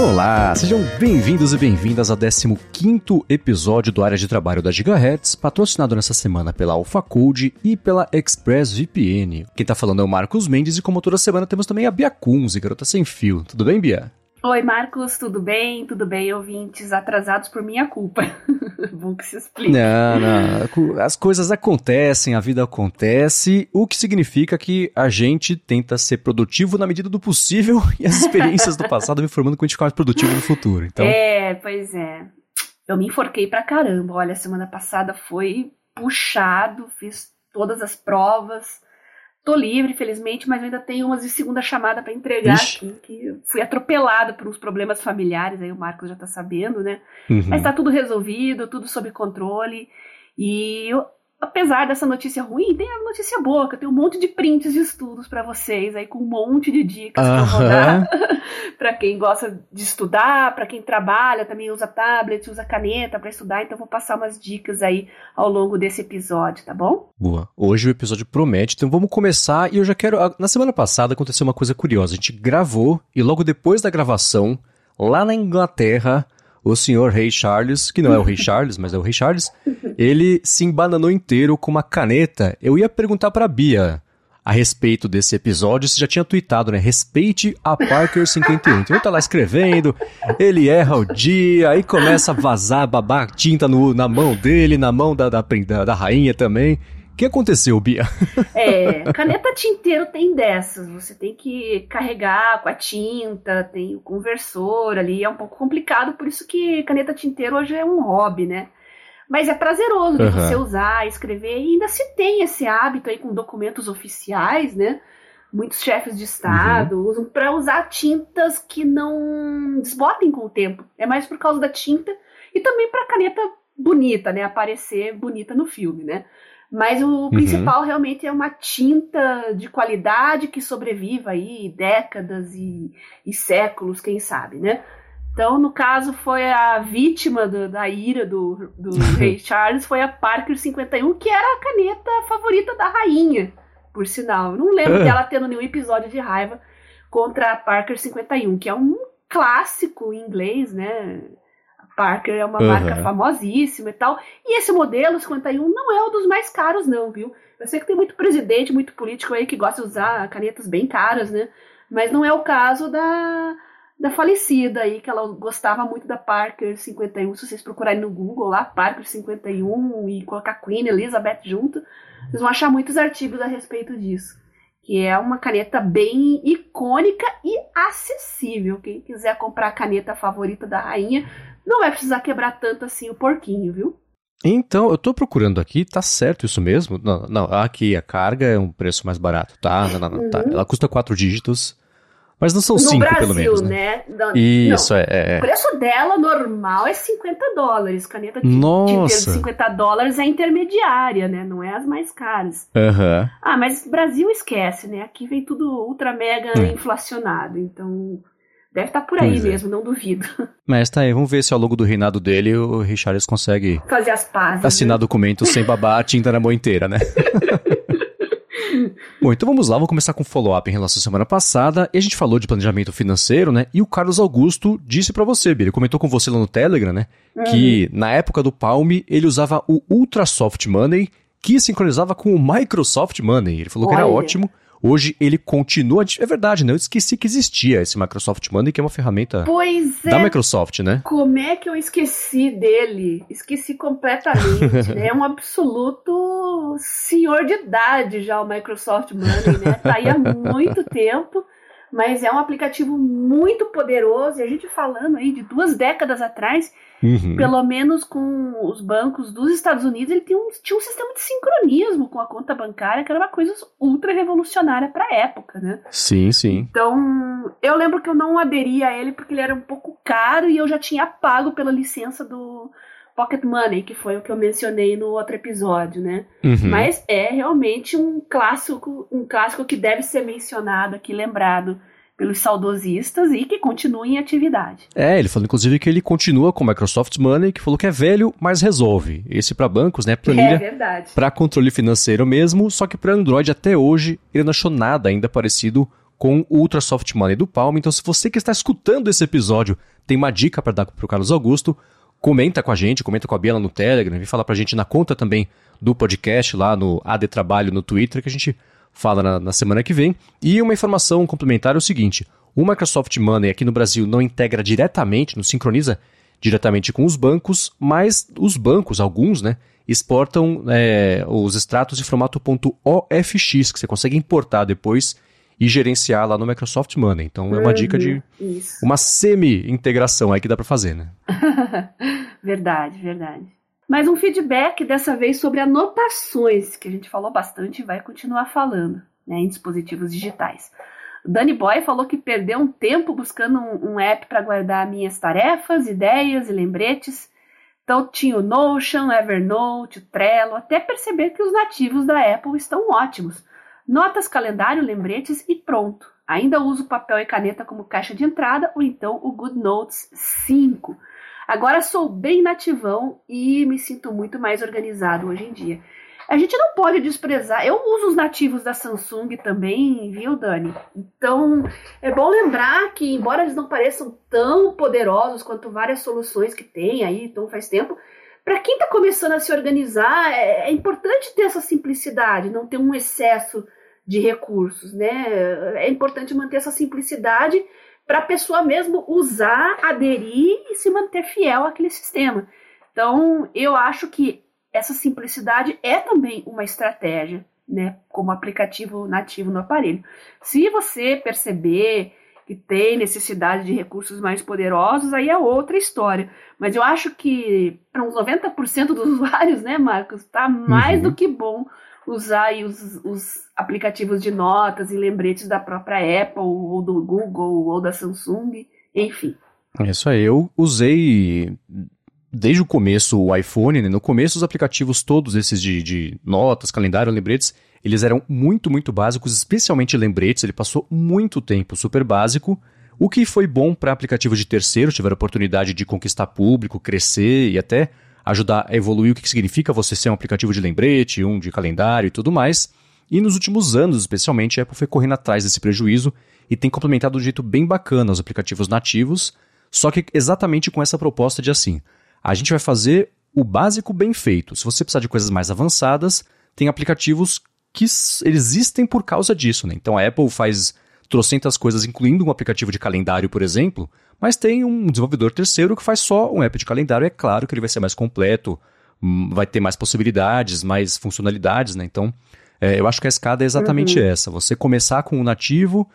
Olá, sejam bem-vindos e bem-vindas ao 15º episódio do Área de Trabalho da Gigahertz, patrocinado nessa semana pela AlphaCode e pela ExpressVPN. Quem tá falando é o Marcos Mendes e como toda semana temos também a Bia Kunz, garota sem fio. Tudo bem, Bia? Oi, Marcos, tudo bem? Tudo bem, ouvintes atrasados por minha culpa. Bom que se explique. Não, não. As coisas acontecem, a vida acontece, o que significa que a gente tenta ser produtivo na medida do possível e as experiências do passado me formando que a gente ficar mais produtivo no futuro. Então... É, pois é. Eu me enforquei pra caramba. Olha, semana passada foi puxado, fiz todas as provas Tô livre, felizmente, mas ainda tenho umas de segunda chamada para entregar aqui, que fui atropelada por uns problemas familiares, aí o Marcos já tá sabendo, né? Uhum. Mas tá tudo resolvido, tudo sob controle. E eu apesar dessa notícia ruim, tem a notícia boa, que eu tenho um monte de prints de estudos para vocês aí com um monte de dicas uh -huh. que eu vou dar para quem gosta de estudar, para quem trabalha, também usa tablet, usa caneta para estudar, então vou passar umas dicas aí ao longo desse episódio, tá bom? Boa. Hoje o episódio promete, então vamos começar e eu já quero na semana passada aconteceu uma coisa curiosa, a gente gravou e logo depois da gravação, lá na Inglaterra, o senhor Rei Charles, que não é o Rei Charles, mas é o Rei Charles, ele se embananou inteiro com uma caneta. Eu ia perguntar para Bia a respeito desse episódio, você já tinha tweetado, né? Respeite a Parker 51. Então ele tá lá escrevendo, ele erra o dia, aí começa a vazar, babar tinta no, na mão dele, na mão da, da, da, da rainha também que aconteceu, Bia? É, caneta tinteiro tem dessas. Você tem que carregar com a tinta, tem o conversor ali, é um pouco complicado, por isso que caneta tinteiro hoje é um hobby, né? Mas é prazeroso de uhum. você usar, escrever, e ainda se tem esse hábito aí com documentos oficiais, né? Muitos chefes de Estado uhum. usam para usar tintas que não desbotem com o tempo. É mais por causa da tinta e também para caneta bonita, né? Aparecer bonita no filme, né? Mas o uhum. principal realmente é uma tinta de qualidade que sobreviva aí décadas e, e séculos, quem sabe, né? Então, no caso, foi a vítima do, da ira do, do rei Charles, foi a Parker 51, que era a caneta favorita da rainha, por sinal. Eu não lembro dela tendo nenhum episódio de raiva contra a Parker 51, que é um clássico em inglês, né? Parker é uma uhum. marca famosíssima e tal. E esse modelo 51 não é um dos mais caros, não, viu? Eu sei que tem muito presidente, muito político aí que gosta de usar canetas bem caras, né? Mas não é o caso da, da falecida aí, que ela gostava muito da Parker 51. Se vocês procurarem no Google lá, Parker 51 e colocar Queen Elizabeth junto, vocês vão achar muitos artigos a respeito disso. Que é uma caneta bem icônica e acessível. Quem quiser comprar a caneta favorita da rainha, não vai precisar quebrar tanto assim o porquinho, viu? Então, eu tô procurando aqui, tá certo isso mesmo? Não, não aqui a carga é um preço mais barato, tá? Não, não, não, tá. uhum. Ela custa quatro dígitos, mas não são no cinco, Brasil, pelo menos, né? né? Isso, não, é, é, O preço dela normal é 50 dólares. Caneta de, Nossa. de 50 dólares é intermediária, né? Não é as mais caras. Uhum. Ah, mas Brasil esquece, né? Aqui vem tudo ultra mega hum. inflacionado, então Deve estar tá por aí pois é. mesmo, é. não duvido. Mas tá aí, vamos ver se ao longo do reinado dele o Richards consegue fazer as pazes. Assinar né? documentos sem babar a tinta na mão inteira, né? Bom, então vamos lá, vamos começar com follow-up em relação à semana passada. E a gente falou de planejamento financeiro, né? E o Carlos Augusto disse para você, Bia, ele comentou com você lá no Telegram, né? Uhum. Que na época do Palm ele usava o Ultra Soft Money, que sincronizava com o Microsoft Money. Ele falou Olha. que era ótimo Hoje ele continua. É verdade, né? Eu esqueci que existia esse Microsoft Money, que é uma ferramenta pois da é. Microsoft, né? Como é que eu esqueci dele? Esqueci completamente. né? É um absoluto senhor de idade já o Microsoft Money, né? Tá aí há muito tempo mas é um aplicativo muito poderoso. E a gente falando aí de duas décadas atrás, uhum. pelo menos com os bancos dos Estados Unidos, ele tinha um, tinha um sistema de sincronismo com a conta bancária, que era uma coisa ultra revolucionária para a época, né? Sim, sim. Então, eu lembro que eu não aderi a ele porque ele era um pouco caro e eu já tinha pago pela licença do Pocket Money, que foi o que eu mencionei no outro episódio, né? Uhum. Mas é realmente um clássico, um clássico que deve ser mencionado aqui, lembrado pelos saudosistas e que continua em atividade. É, ele falou inclusive que ele continua com o Microsoft Money, que falou que é velho, mas resolve. Esse para bancos, né, planilha. É verdade. Para controle financeiro mesmo, só que para Android até hoje ele não achou nada ainda parecido com o Ultra Soft Money do Palma. Então, se você que está escutando esse episódio tem uma dica para dar para o Carlos Augusto, comenta com a gente, comenta com a Biela no Telegram, vem falar para a gente na conta também do podcast lá no AD Trabalho no Twitter, que a gente fala na, na semana que vem. E uma informação complementar é o seguinte: o Microsoft Money aqui no Brasil não integra diretamente, não sincroniza diretamente com os bancos, mas os bancos, alguns, né, exportam é, os extratos em formato .ofx, que você consegue importar depois e gerenciar lá no Microsoft Money. Então é uma uhum, dica de isso. uma semi-integração aí que dá para fazer, né? verdade, verdade. Mais um feedback dessa vez sobre anotações, que a gente falou bastante e vai continuar falando, né, em dispositivos digitais. O Danny Boy falou que perdeu um tempo buscando um, um app para guardar minhas tarefas, ideias e lembretes. Então tinha o Notion, Evernote, Trello, até perceber que os nativos da Apple estão ótimos notas, calendário, lembretes e pronto. Ainda uso papel e caneta como caixa de entrada ou então o GoodNotes 5. Agora sou bem nativão e me sinto muito mais organizado hoje em dia. A gente não pode desprezar. Eu uso os nativos da Samsung também, viu, Dani? Então, é bom lembrar que, embora eles não pareçam tão poderosos quanto várias soluções que tem aí, então faz tempo, para quem está começando a se organizar, é, é importante ter essa simplicidade, não ter um excesso de recursos, né? É importante manter essa simplicidade para a pessoa mesmo usar, aderir e se manter fiel àquele sistema. Então, eu acho que essa simplicidade é também uma estratégia, né? Como aplicativo nativo no aparelho. Se você perceber que tem necessidade de recursos mais poderosos, aí é outra história. Mas eu acho que para uns 90% dos usuários, né, Marcos, está mais uhum. do que bom usar os, os, aplicativos de notas e lembretes da própria Apple, ou do Google, ou da Samsung, enfim. Isso aí. Eu usei desde o começo o iPhone, né? no começo os aplicativos todos esses de, de notas, calendário, lembretes, eles eram muito, muito básicos, especialmente lembretes, ele passou muito tempo super básico, o que foi bom para aplicativos de terceiro, tiveram oportunidade de conquistar público, crescer e até ajudar a evoluir o que significa você ser um aplicativo de lembrete, um de calendário e tudo mais. E nos últimos anos, especialmente, a Apple foi correndo atrás desse prejuízo e tem complementado de um jeito bem bacana os aplicativos nativos, só que exatamente com essa proposta de assim, a gente vai fazer o básico bem feito. Se você precisar de coisas mais avançadas, tem aplicativos que existem por causa disso. Né? Então a Apple faz trocentas coisas, incluindo um aplicativo de calendário, por exemplo, mas tem um desenvolvedor terceiro que faz só um app de calendário. É claro que ele vai ser mais completo, hum, vai ter mais possibilidades, mais funcionalidades, né? Então, é, eu acho que a escada é exatamente uhum. essa. Você começar com o nativo,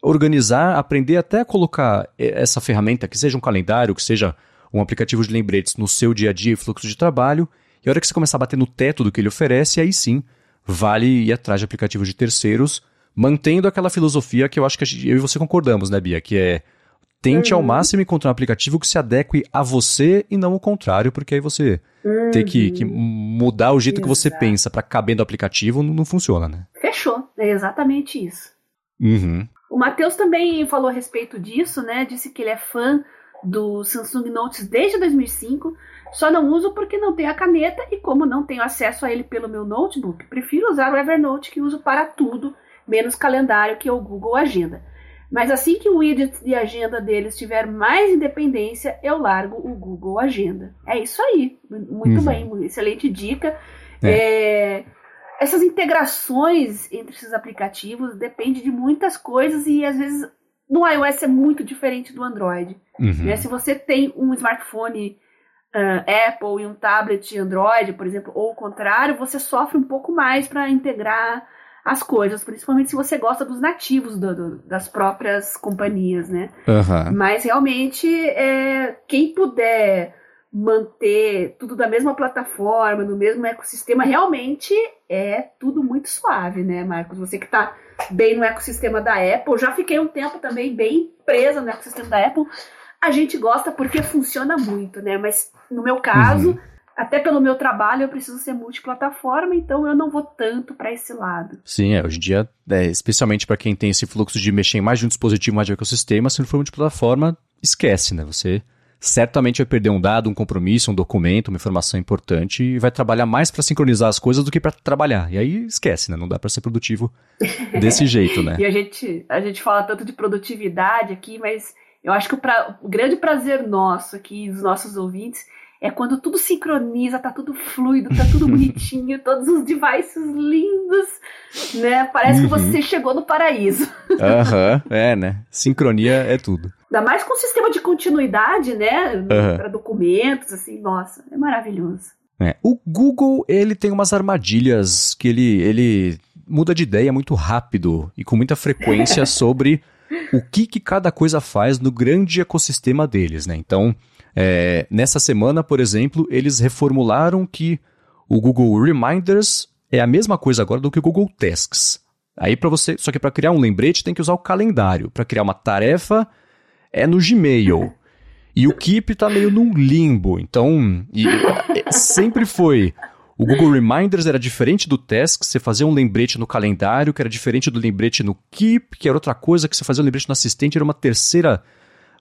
organizar, aprender até a colocar é, essa ferramenta, que seja um calendário, que seja um aplicativo de lembretes no seu dia a dia e fluxo de trabalho. E a hora que você começar a bater no teto do que ele oferece, aí sim vale ir atrás de aplicativos de terceiros, mantendo aquela filosofia que eu acho que eu e você concordamos, né, Bia? Que é Tente uhum. ao máximo encontrar um aplicativo que se adeque a você e não o contrário, porque aí você uhum. ter que, que, mudar o jeito Exato. que você pensa para caber no aplicativo não, não, funciona, né? Fechou, é exatamente isso. Uhum. O Matheus também falou a respeito disso, né? Disse que ele é fã do Samsung Notes desde 2005, só não uso porque não tenho a caneta e como não tenho acesso a ele pelo meu notebook, prefiro usar o Evernote que uso para tudo, menos calendário que é o Google Agenda. Mas assim que o widget de agenda deles tiver mais independência, eu largo o Google Agenda. É isso aí. Muito uhum. bem, excelente dica. É. É, essas integrações entre esses aplicativos depende de muitas coisas e às vezes no iOS é muito diferente do Android. Uhum. Né? Se você tem um smartphone uh, Apple e um tablet Android, por exemplo, ou o contrário, você sofre um pouco mais para integrar as coisas, principalmente se você gosta dos nativos do, do, das próprias companhias, né? Uhum. Mas realmente, é, quem puder manter tudo da mesma plataforma, no mesmo ecossistema, realmente é tudo muito suave, né, Marcos? Você que está bem no ecossistema da Apple, já fiquei um tempo também bem presa no ecossistema da Apple. A gente gosta porque funciona muito, né? Mas no meu caso, uhum até pelo meu trabalho eu preciso ser multiplataforma, então eu não vou tanto para esse lado. Sim, é, hoje em dia, é, especialmente para quem tem esse fluxo de mexer em mais de um dispositivo, mais de um ecossistema, se não for multiplataforma, esquece, né? Você certamente vai perder um dado, um compromisso, um documento, uma informação importante e vai trabalhar mais para sincronizar as coisas do que para trabalhar. E aí esquece, né? Não dá para ser produtivo desse jeito, né? e a gente, a gente fala tanto de produtividade aqui, mas eu acho que o, pra, o grande prazer nosso aqui, dos nossos ouvintes, é quando tudo sincroniza, tá tudo fluido, tá tudo bonitinho, todos os devices lindos, né? Parece uhum. que você chegou no paraíso. Aham, uhum, é, né? Sincronia é tudo. Ainda mais com o sistema de continuidade, né? Uhum. Para documentos, assim, nossa, é maravilhoso. É. O Google, ele tem umas armadilhas que ele, ele muda de ideia muito rápido e com muita frequência sobre o que, que cada coisa faz no grande ecossistema deles, né? Então, é, nessa semana, por exemplo, eles reformularam que o Google Reminders é a mesma coisa agora do que o Google Tasks. Aí para você, só que para criar um lembrete tem que usar o calendário. Para criar uma tarefa é no Gmail. E o Keep tá meio num limbo. Então, e, é, sempre foi o Google Reminders era diferente do Tasks, você fazia um lembrete no calendário, que era diferente do lembrete no Keep, que era outra coisa, que você fazia um lembrete no assistente, era uma terceira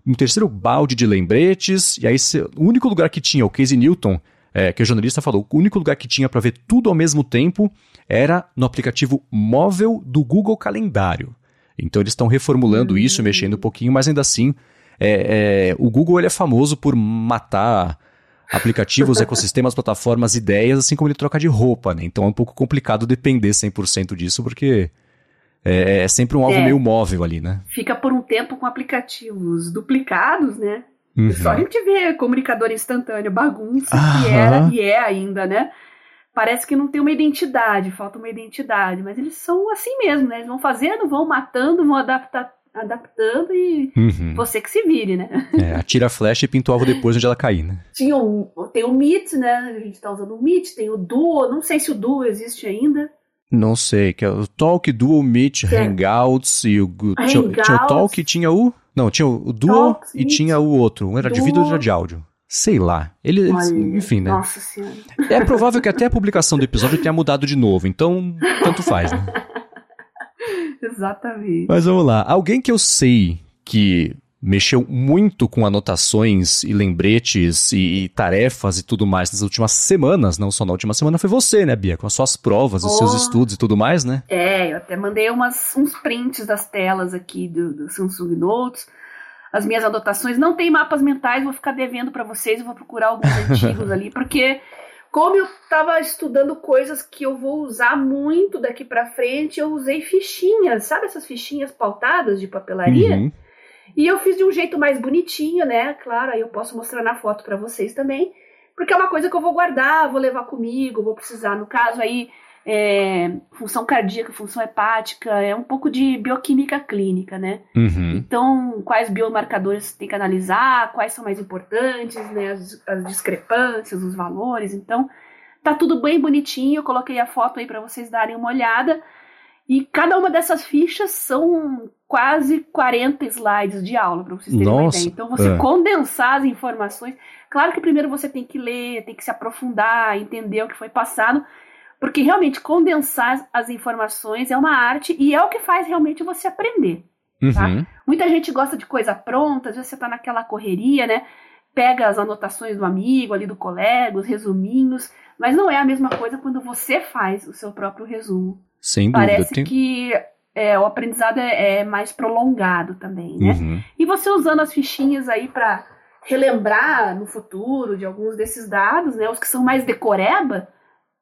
um terceiro balde de lembretes, e aí o único lugar que tinha, o Casey Newton, é, que o jornalista falou, o único lugar que tinha para ver tudo ao mesmo tempo era no aplicativo móvel do Google Calendário. Então eles estão reformulando isso, mexendo um pouquinho, mas ainda assim, é, é, o Google ele é famoso por matar aplicativos, ecossistemas, plataformas, ideias, assim como ele troca de roupa, né? Então é um pouco complicado depender 100% disso, porque é, é sempre um alvo é. meio móvel ali, né? Fica por um tempo com aplicativos duplicados, né? Uhum. Só a gente vê comunicador instantâneo, bagunça, que era e é ainda, né? Parece que não tem uma identidade, falta uma identidade, mas eles são assim mesmo, né? Eles vão fazendo, vão matando, vão adaptar, adaptando e uhum. você que se vire, né? É, atira a flecha e pinta o alvo depois onde ela cair, né? Tinha um, tem o Meet, né? A gente tá usando o Meet, tem o Duo, não sei se o Duo existe ainda. Não sei, que é o Talk, Duo, Meet, é. Hangouts e o. Tinha, tinha, o Talk e tinha o. Não, tinha o Duo Talks, e tinha o outro. Um era Duo. de vídeo e outro era de áudio. Sei lá. Ele, Olha, enfim, né? Nossa senhora. É provável que até a publicação do episódio tenha mudado de novo, então tanto faz, né? Exatamente. Mas vamos lá. Alguém que eu sei que mexeu muito com anotações e lembretes e, e, tarefas e tudo mais nas últimas semanas, não só na última semana, foi você, né, Bia? Com as suas provas, oh. os seus estudos e tudo mais, né? É, eu até mandei umas, uns prints das telas aqui do, do Samsung Notes. As minhas anotações não tem mapas mentais, vou ficar devendo para vocês, eu vou procurar alguns antigos ali, porque como eu estava estudando coisas que eu vou usar muito daqui para frente, eu usei fichinhas, sabe essas fichinhas pautadas de papelaria? Uhum. E eu fiz de um jeito mais bonitinho, né? Claro, aí eu posso mostrar na foto para vocês também, porque é uma coisa que eu vou guardar, vou levar comigo, vou precisar. No caso aí, é, função cardíaca, função hepática, é um pouco de bioquímica clínica, né? Uhum. Então, quais biomarcadores tem que analisar, quais são mais importantes, né? As, as, discrepâncias, os valores. Então, tá tudo bem bonitinho. Eu coloquei a foto aí para vocês darem uma olhada. E cada uma dessas fichas são quase 40 slides de aula, para vocês terem Nossa, uma ideia. Então, você é. condensar as informações. Claro que primeiro você tem que ler, tem que se aprofundar, entender o que foi passado, porque realmente condensar as informações é uma arte e é o que faz realmente você aprender. Tá? Uhum. Muita gente gosta de coisa pronta, às vezes você está naquela correria, né? Pega as anotações do amigo, ali do colega, os resuminhos, mas não é a mesma coisa quando você faz o seu próprio resumo. Sem dúvida. Parece tenho... que é, o aprendizado é, é, mais prolongado também, né? Uhum. E você usando as fichinhas aí para relembrar no futuro de alguns desses dados, né? Os que são mais decoreba,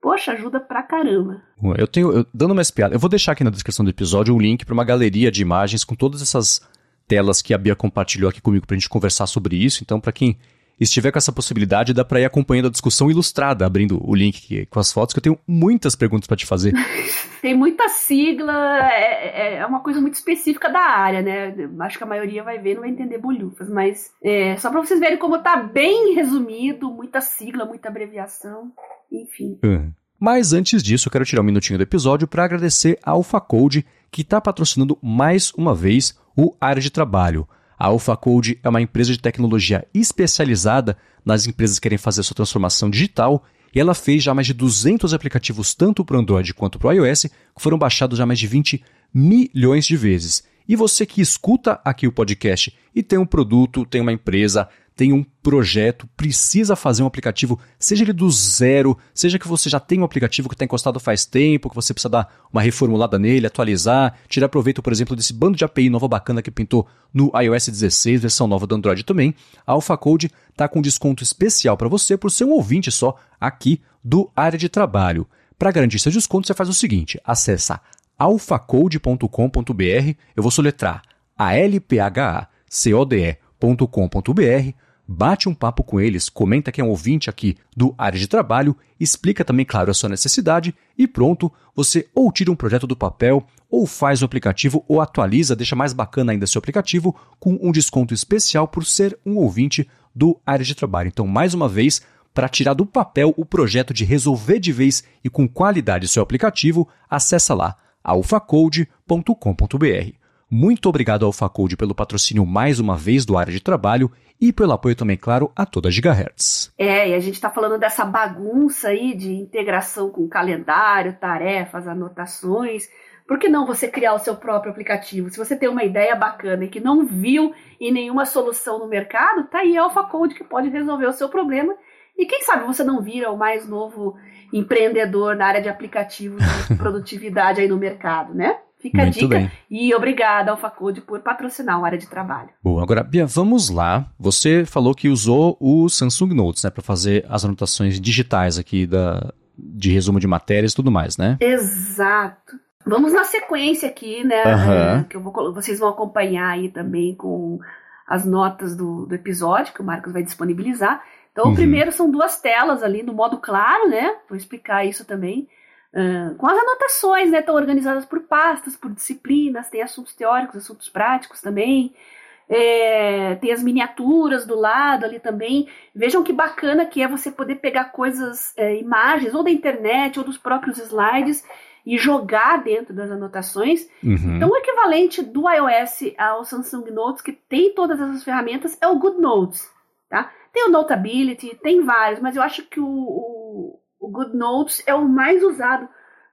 poxa, ajuda pra caramba. Eu tenho, eu, dando uma espiada, eu vou deixar aqui na descrição do episódio um link para uma galeria de imagens com todas essas telas que a Bia compartilhou aqui comigo pra gente conversar sobre isso. Então, para quem estiver com essa possibilidade, dá para ir acompanhando a discussão ilustrada, abrindo o link com as fotos, que eu tenho muitas perguntas para te fazer. Tem muita sigla, é, é, é, uma coisa muito específica da área, né? Acho que a maioria vai ver não vai entender bolhufas, mas é, só para vocês verem como tá bem resumido, muita sigla, muita abreviação, enfim. Uhum. Mas antes disso, eu quero tirar um minutinho do episódio para agradecer a AlphaCode, que está patrocinando mais uma vez o Área de Trabalho. A AlphaCode é uma empresa de tecnologia especializada nas empresas que querem fazer sua transformação digital e ela fez já mais de 200 aplicativos tanto para o Android quanto para o iOS, que foram baixados já mais de 20 milhões de vezes. E você que escuta aqui o podcast e tem um produto, tem uma empresa, tem um projeto, precisa fazer um aplicativo, seja ele do zero, seja que você já tem um aplicativo que está encostado faz tempo, que você precisa dar uma reformulada nele, atualizar, tirar proveito, por exemplo, desse bando de API nova bacana que pintou no iOS 16, versão nova do Android também, a AlphaCode está com desconto especial para você por ser um ouvinte só aqui do área de trabalho. Para garantir seu desconto, você faz o seguinte: acessa alphacode.com.br, eu vou soletrar a l p h a c o d e.com.br, bate um papo com eles, comenta que é um ouvinte aqui do área de trabalho, explica também, claro, a sua necessidade e pronto, você ou tira um projeto do papel, ou faz o aplicativo, ou atualiza, deixa mais bacana ainda seu aplicativo, com um desconto especial por ser um ouvinte do área de trabalho. Então, mais uma vez, para tirar do papel o projeto de resolver de vez e com qualidade seu aplicativo, acessa lá alfacode.com.br. Muito obrigado ao Alfacode pelo patrocínio mais uma vez do área de trabalho e pelo apoio também, claro, a toda a Gigahertz. É, e a gente está falando dessa bagunça aí de integração com calendário, tarefas, anotações. Por que não você criar o seu próprio aplicativo? Se você tem uma ideia bacana e que não viu em nenhuma solução no mercado, tá aí a AlphaCode que pode resolver o seu problema e quem sabe você não vira o mais novo empreendedor na área de aplicativos de produtividade aí no mercado, né? Fica Muito a dica. Bem. E obrigada, AlphaCode, por patrocinar a área de trabalho. Bom, agora, Bia, vamos lá. Você falou que usou o Samsung Notes, né, para fazer as anotações digitais aqui da, de resumo de matérias e tudo mais, né? Exato. Vamos na sequência aqui, né? Uhum. que eu vou, vocês vão acompanhar aí também com as notas do, do episódio que o Marcos vai disponibilizar. Então, uhum. o primeiro são duas telas ali no modo claro, né? Vou explicar isso também. Uh, com as anotações, né? Estão organizadas por pastas, por disciplinas, tem assuntos teóricos, assuntos práticos também. É, tem as miniaturas do lado ali também. Vejam que bacana que é você poder pegar coisas, é, imagens, ou da internet, ou dos próprios slides, e jogar dentro das anotações. Uhum. Então, o equivalente do iOS ao Samsung Notes, que tem todas essas ferramentas, é o Good Notes. Tá? Tem o Notability, tem vários, mas eu acho que o, o, o Good Notes é o mais usado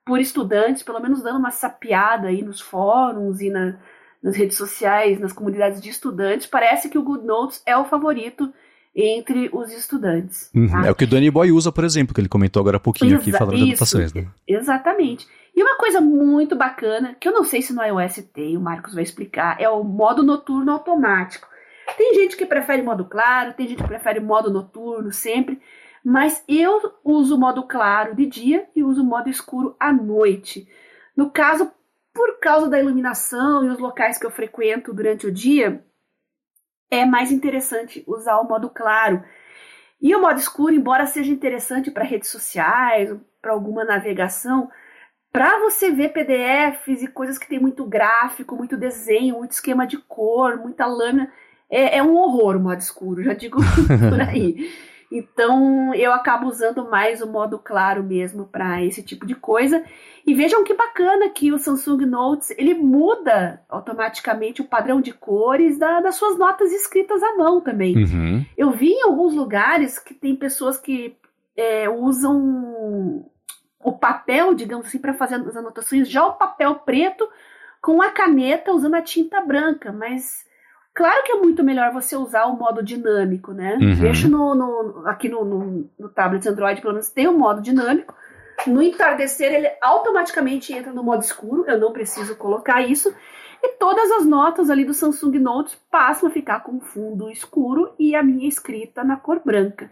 por estudantes, pelo menos dando uma sapiada aí nos fóruns e na, nas redes sociais, nas comunidades de estudantes. Parece que o Good Notes é o favorito entre os estudantes. Uhum. Tá? É o que o Danny Boy usa, por exemplo, que ele comentou agora há pouquinho Exa aqui falando de anotações. Né? Exatamente. E uma coisa muito bacana, que eu não sei se no iOS tem, o Marcos vai explicar, é o modo noturno automático. Tem gente que prefere modo claro, tem gente que prefere modo noturno sempre, mas eu uso o modo claro de dia e uso o modo escuro à noite. No caso, por causa da iluminação e os locais que eu frequento durante o dia, é mais interessante usar o modo claro. E o modo escuro, embora seja interessante para redes sociais, para alguma navegação, para você ver PDFs e coisas que tem muito gráfico, muito desenho, muito esquema de cor, muita lâmina, é, é um horror o modo escuro, já digo por aí. Então eu acabo usando mais o modo claro mesmo para esse tipo de coisa. E vejam que bacana que o Samsung Notes ele muda automaticamente o padrão de cores da, das suas notas escritas à mão também. Uhum. Eu vi em alguns lugares que tem pessoas que é, usam o papel, digamos assim, para fazer as anotações, já o papel preto com a caneta usando a tinta branca, mas Claro que é muito melhor você usar o modo dinâmico, né? Uhum. Deixa no, no, aqui no, no, no, tablet Android, pelo menos tem o um modo dinâmico. No entardecer, ele automaticamente entra no modo escuro, eu não preciso colocar isso. E todas as notas ali do Samsung Notes passam a ficar com fundo escuro e a minha escrita na cor branca.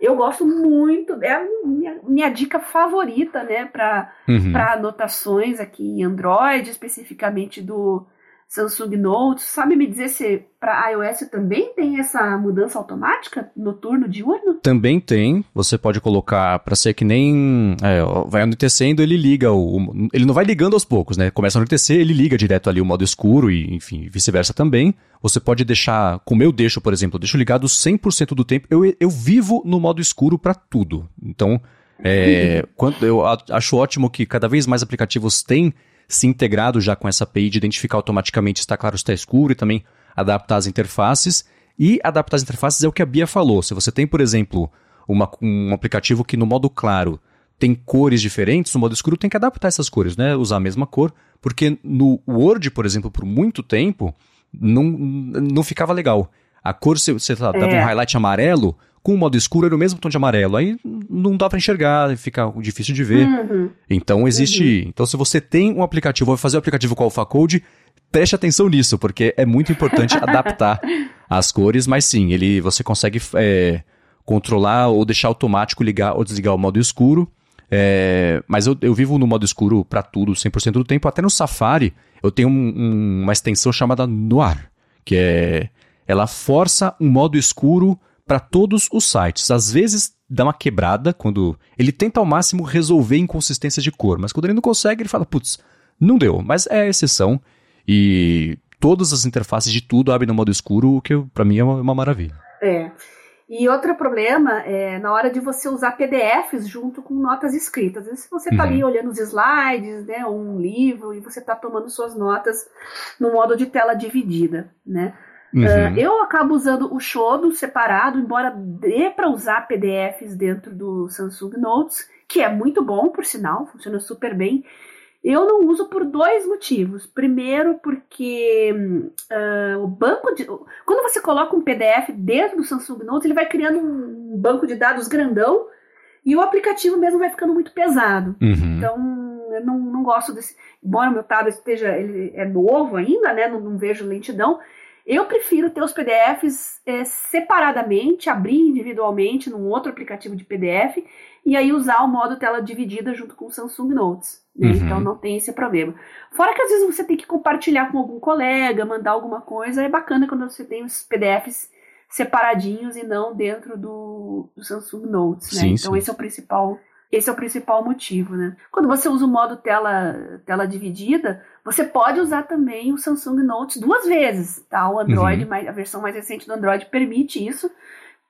Eu gosto muito, é a minha, minha dica favorita, né, para uhum. anotações aqui em Android, especificamente do, Samsung Note. Sabe me dizer se para iOS também tem essa mudança automática noturno diurno? Também tem. Você pode colocar para ser que nem é, vai anoitecendo, ele liga o ele não vai ligando aos poucos, né? Começa a anoitecer, ele liga direto ali o modo escuro e enfim, vice-versa também. Você pode deixar, como eu deixo, por exemplo, eu deixo ligado 100% do tempo. Eu, eu vivo no modo escuro para tudo. Então, é, quando, eu acho ótimo que cada vez mais aplicativos têm se integrado já com essa API de identificar automaticamente se está claro ou está escuro e também adaptar as interfaces. E adaptar as interfaces é o que a Bia falou. Se você tem, por exemplo, uma, um aplicativo que no modo claro tem cores diferentes, no modo escuro tem que adaptar essas cores, né? Usar a mesma cor, porque no Word, por exemplo, por muito tempo, não, não ficava legal. a cor, você, você tá, dava É. um highlight amarelo, com o modo escuro era o mesmo tom de amarelo. Aí não dá pra enxergar, fica difícil de ver. Uhum. Então existe. Então, se você tem um aplicativo, vai fazer o aplicativo com Alpha Code, preste atenção nisso, porque é muito importante adaptar as cores, mas sim, ele você consegue é, controlar ou deixar automático ligar ou desligar o modo escuro. É, mas eu, eu vivo no modo escuro para tudo, 100% do tempo. Até no Safari, eu tenho um- um- uma extensão chamada Noir, que é. Ela força um modo escuro para todos os sites. Às vezes dá uma quebrada quando. Ele tenta ao máximo resolver inconsistência de cor, mas quando ele não consegue, ele fala, putz, não deu. Mas é a exceção. E todas as interfaces de tudo abrem no modo escuro, o que para mim é uma, uma maravilha. É. E outro problema é na hora de você usar PDFs junto com notas escritas. Se você está Uhum. ali olhando os slides, né, ou um livro, e você está tomando suas notas no modo de tela dividida, né? Uhum. Ah, eu acabo usando o Shodo separado, embora dê para usar PDFs dentro do Samsung Notes, que é muito bom, por sinal, funciona super bem. Eu não uso por dois motivos. Primeiro, porque ah, o banco de. Quando você coloca um PDF dentro do Samsung Notes, ele vai criando um banco de dados grandão e o aplicativo mesmo vai ficando muito pesado. Uhum. Então, eu não, não gosto desse. Embora o meu tablet esteja. Ele é novo ainda, né? Não, não vejo lentidão. Eu prefiro ter os PDFs é, separadamente, abrir individualmente num outro aplicativo de PDF e aí usar o modo tela dividida junto com o Samsung Notes. né? Uhum. Então não tem esse problema. Fora que às vezes você tem que compartilhar com algum colega, mandar alguma coisa, é bacana quando você tem os PDFs separadinhos e não dentro do, do Samsung Notes, né? Sim, então sim. esse é o principal esse é o principal motivo, né? Quando você usa o modo tela, tela dividida, você pode usar também o Samsung Notes duas vezes, tá? O Android, Uhum. mais- a versão mais recente do Android permite isso,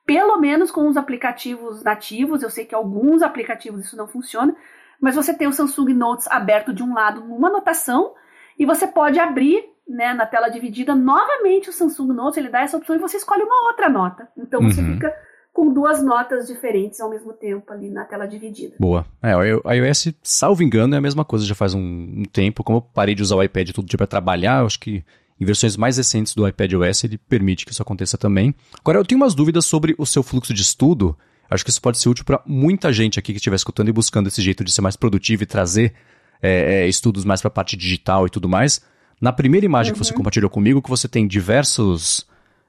pelo menos com os aplicativos nativos. Eu sei que alguns aplicativos isso não funciona, mas você tem o Samsung Notes aberto de um lado numa anotação e você pode abrir, né, na tela dividida novamente o Samsung Notes, ele dá essa opção e você escolhe uma outra nota. Então você Uhum. fica com duas notas diferentes ao mesmo tempo ali na tela dividida. Boa. É, o iOS, salvo engano, é a mesma coisa já faz um, um tempo. Como eu parei de usar o iPad todo dia para trabalhar, eu acho que em versões mais recentes do iPad OS ele permite que isso aconteça também. Agora, eu tenho umas dúvidas sobre o seu fluxo de estudo. Acho que isso pode ser útil para muita gente aqui que estiver escutando e buscando esse jeito de ser mais produtivo e trazer é, é, estudos mais para a parte digital e tudo mais. Na primeira imagem que você compartilhou comigo, que você tem diversos.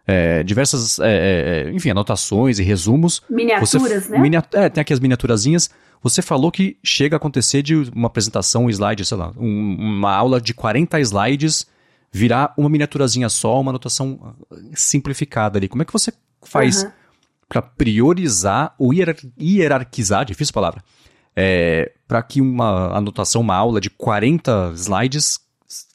É, diversas, é, é, enfim, anotações e resumos. Você, Miniaturas, né? minia- é, tem aqui as miniaturazinhas. Você falou que chega a acontecer de uma apresentação, um slide, sei lá, um- uma aula de 40 slides virar uma miniaturazinha só, uma anotação ah, simplificada ali. Como é que você faz Aham. para priorizar ou hierar- hierarquizar, difícil palavra, é, para que uma anotação, uma aula de 40 slides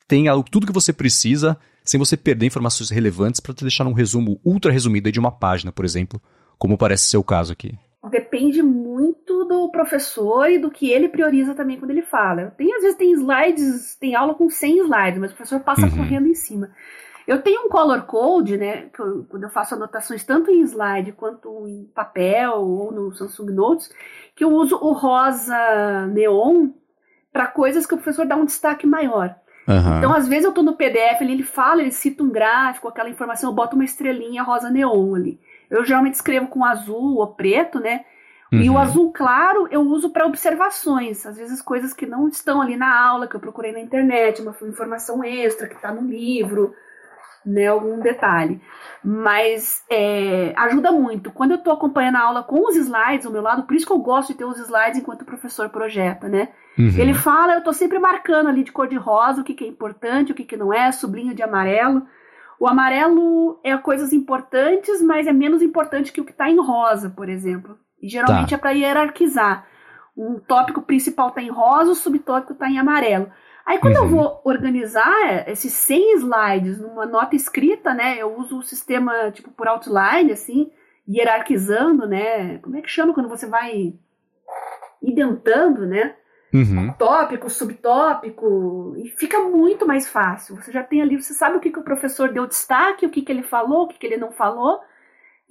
tenha tudo que você precisa sem você perder informações relevantes para te deixar num resumo ultra resumido de uma página, por exemplo, como parece ser o caso aqui. Depende muito do professor e do que ele prioriza também quando ele fala. Tem, às vezes tem slides, tem aula com 100 slides, mas o professor passa Uhum. correndo em cima. Eu tenho um color code, né, que eu- quando eu faço anotações tanto em slide quanto em papel ou no Samsung Notes, que eu uso o rosa neon para coisas que o professor dá um destaque maior. Aham. Então, às vezes eu tô no PDF, ele, ele fala, ele cita um gráfico, aquela informação, eu boto uma estrelinha rosa neon ali. Eu geralmente escrevo com azul ou preto, né? E o Uhum. azul claro eu uso para observações, às vezes coisas que não estão ali na aula, que eu procurei na internet, uma informação extra que está no livro, né, algum detalhe. Mas é, ajuda muito. Quando eu estou acompanhando a aula com os slides ao meu lado, por isso que eu gosto de ter os slides enquanto o professor projeta, né? Uhum. Ele fala, eu tô sempre marcando ali de cor de rosa o que, que é importante, o que, que não é, sublinho de amarelo. O amarelo é coisas importantes, mas é menos importante que o que está em rosa, por exemplo. E geralmente Tá. é para hierarquizar. Um tópico principal está em rosa, o subtópico está em amarelo. Aí quando eu Uhum. vou organizar esses 100 slides numa nota escrita, né, eu uso o sistema tipo por outline, assim, hierarquizando, né? Como é que chama quando você vai identando, né? Uhum. tópico, subtópico, e fica muito mais fácil. Você já tem ali, você sabe o que, que o professor deu destaque, o que, que ele falou, o que, que ele não falou.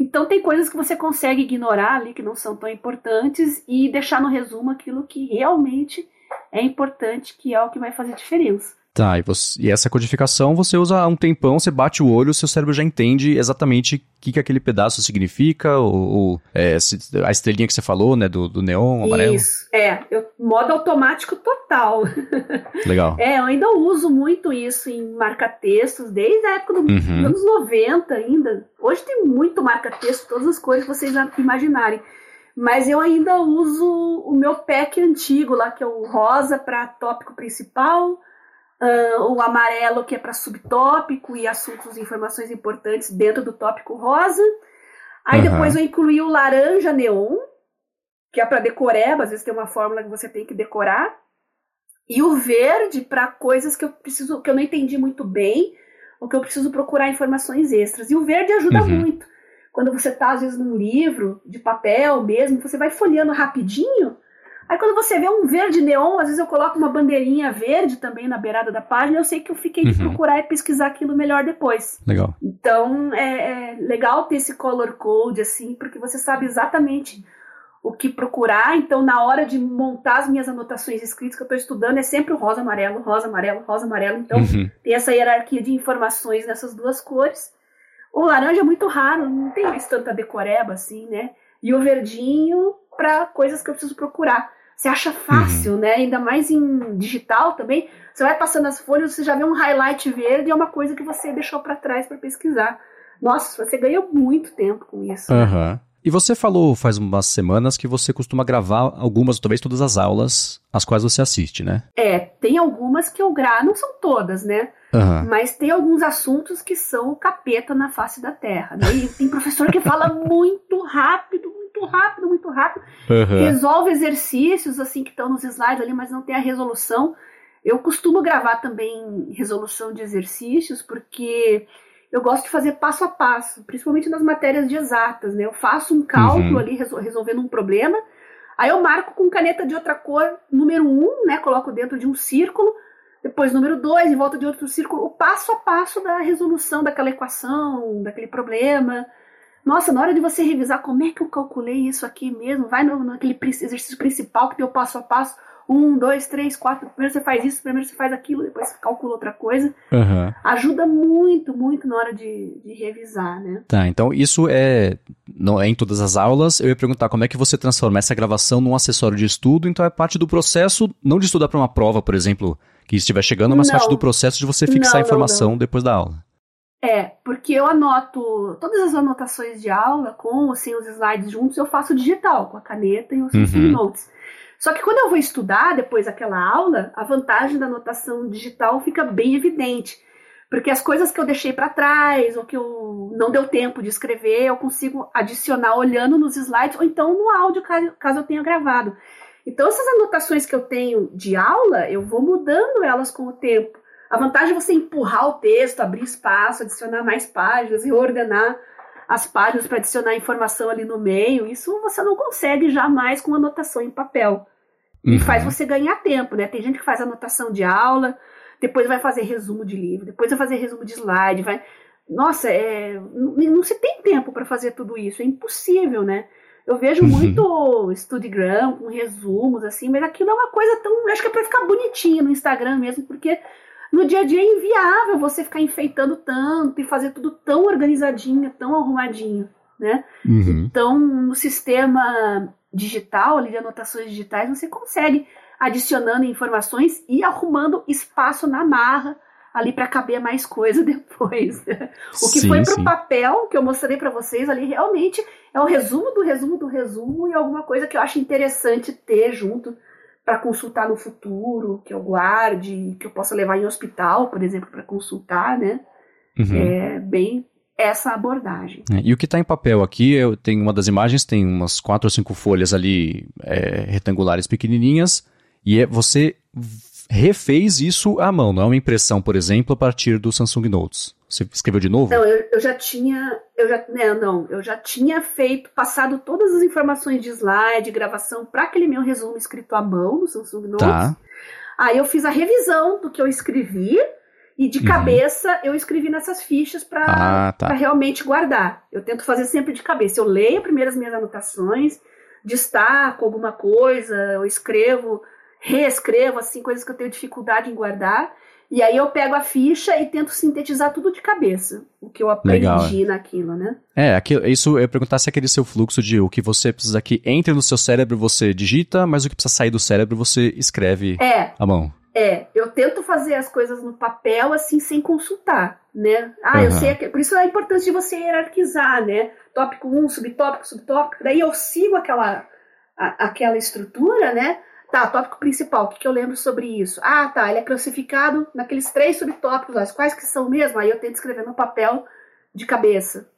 Então tem coisas que você consegue ignorar ali que não são tão importantes e deixar no resumo aquilo que realmente é importante, que é o que vai fazer diferença. Tá, e, você, e, essa codificação você usa um tempão, você bate o olho, seu cérebro já entende exatamente o que, que aquele pedaço significa, ou, ou é, a estrelinha que você falou, né, do, do neon amarelo. Isso, é, eu, modo automático total. Legal. é, eu ainda uso muito isso em marca-textos, desde a época dos uhum. anos 90 ainda. Hoje tem muito marca-texto, todas as cores que vocês imaginarem. Mas eu ainda uso o meu pack antigo lá, que é o rosa para tópico principal, Uh, o amarelo, que é para subtópico e assuntos e informações importantes dentro do tópico rosa. Aí uhum. depois eu incluí o laranja neon, que é para decoreba, às vezes tem uma fórmula que você tem que decorar. E o verde para coisas que eu preciso, que eu não entendi muito bem, ou que eu preciso procurar informações extras. E o verde ajuda uhum. muito. Quando você está, às vezes, num livro de papel mesmo, você vai folheando rapidinho, Aí quando você vê um verde neon, às vezes eu coloco uma bandeirinha verde também na beirada da página, eu sei que eu fiquei de uhum. procurar e pesquisar aquilo melhor depois. Legal. Então é, é, legal ter esse color code assim, porque você sabe exatamente o que procurar. Então na hora de montar as minhas anotações escritas que eu estou estudando é sempre o rosa amarelo, rosa amarelo, rosa amarelo. Então uhum. tem essa hierarquia de informações nessas duas cores. O laranja é muito raro, não tem mais tanta decoreba assim, né? E o verdinho para coisas que eu preciso procurar. Você acha fácil, uhum. né? Ainda mais em digital também. Você vai passando as folhas, você já vê um highlight verde e é uma coisa que você deixou para trás para pesquisar. Nossa, você ganha muito tempo com isso. Uhum. Né? E você falou faz umas semanas que você costuma gravar algumas, talvez todas as aulas às quais você assiste, né? É, tem algumas que eu gravo, não são todas, né? Uhum. Mas tem alguns assuntos que são o capeta na face da terra. Né? E tem professor que fala muito rápido, muito rápido, muito rápido. Uhum. Resolve exercícios assim que estão nos slides ali, mas não tem a resolução. Eu costumo gravar também resolução de exercícios, porque eu gosto de fazer passo a passo, principalmente nas matérias de exatas, né? Eu faço um cálculo uhum. ali resolvendo um problema, aí eu marco com caneta de outra cor, número um, né? Coloco dentro de um círculo, depois número dois, em volta de outro círculo, o passo a passo da resolução daquela equação, daquele problema. Nossa, na hora de você revisar como é que eu calculei isso aqui mesmo, vai no, naquele exercício principal que tem o passo a passo. Um, dois, três, quatro. Primeiro você faz isso, primeiro você faz aquilo, depois você calcula outra coisa. Uhum. Ajuda muito, muito na hora de, de revisar, né? Tá, então isso é, não é em todas as aulas. Eu ia perguntar como é que você transforma essa gravação num acessório de estudo, então é parte do processo, não de estudar para uma prova, por exemplo, que estiver chegando, mas não. parte do processo de você fixar não, a informação não, depois da aula. É, porque eu anoto todas as anotações de aula com ou sem os slides juntos, eu faço digital, com a caneta e o Samsung uhum. Notes. Só que quando eu vou estudar depois daquela aula, a vantagem da anotação digital fica bem evidente. Porque as coisas que eu deixei para trás, ou que eu não deu tempo de escrever, eu consigo adicionar olhando nos slides, ou então no áudio, caso eu tenha gravado. Então, essas anotações que eu tenho de aula, eu vou mudando elas com o tempo. A vantagem é você empurrar o texto, abrir espaço, adicionar mais páginas, reordenar as páginas para adicionar informação ali no meio. Isso você não consegue jamais com anotação em papel. E uhum. faz você ganhar tempo, né? Tem gente que faz anotação de aula, depois vai fazer resumo de livro, depois vai fazer resumo de slide, vai. Nossa, é... não se tem tempo para fazer tudo isso, é impossível, né? Eu vejo uhum. muito Studigram com resumos, assim, mas aquilo é uma coisa tão. Acho que é para ficar bonitinho no Instagram mesmo, porque no dia a dia é inviável você ficar enfeitando tanto e fazer tudo tão organizadinho, tão arrumadinho, né? Uhum. Então, no sistema digital, ali de anotações digitais, você consegue adicionando informações e arrumando espaço na marra ali para caber mais coisa depois. o que sim, foi para o papel que eu mostrei para vocês ali realmente é o resumo do resumo do resumo e alguma coisa que eu acho interessante ter junto para consultar no futuro, que eu guarde, que eu possa levar em hospital, por exemplo, para consultar, né? Uhum. É bem essa abordagem. É, e o que está em papel aqui, eu tenho uma das imagens, tem umas quatro ou cinco folhas ali é, retangulares pequenininhas, e é, você refez isso à mão, não é uma impressão, por exemplo, a partir do Samsung Notes. Você escreveu de novo? Não, eu, eu já tinha, eu já, né, não, eu já tinha feito, passado todas as informações de slide, gravação para aquele meu resumo escrito à mão no Samsung Notes. Tá. Aí eu fiz a revisão do que eu escrevi e de uhum. cabeça eu escrevi nessas fichas para ah, tá. realmente guardar. Eu tento fazer sempre de cabeça. Eu leio primeiro as minhas anotações, destaco alguma coisa, eu escrevo reescrevo assim coisas que eu tenho dificuldade em guardar E aí eu pego a ficha e tento sintetizar tudo de cabeça, o que eu aprendi Legal. naquilo, né? É, aquilo, isso eu perguntar se é aquele seu fluxo de o que você precisa que entre no seu cérebro você digita, mas o que precisa sair do cérebro você escreve é, à mão. É, eu tento fazer as coisas no papel assim sem consultar, né? Ah, uhum. eu sei, por isso é a importância de você hierarquizar, né? Tópico 1, um, subtópico, subtópico, daí eu sigo aquela, a, aquela estrutura, né? Tá, tópico principal, o que, que eu lembro sobre isso? Ah, tá, ele é classificado naqueles três subtópicos, quais que são mesmo? Aí eu tento escrever no papel de cabeça.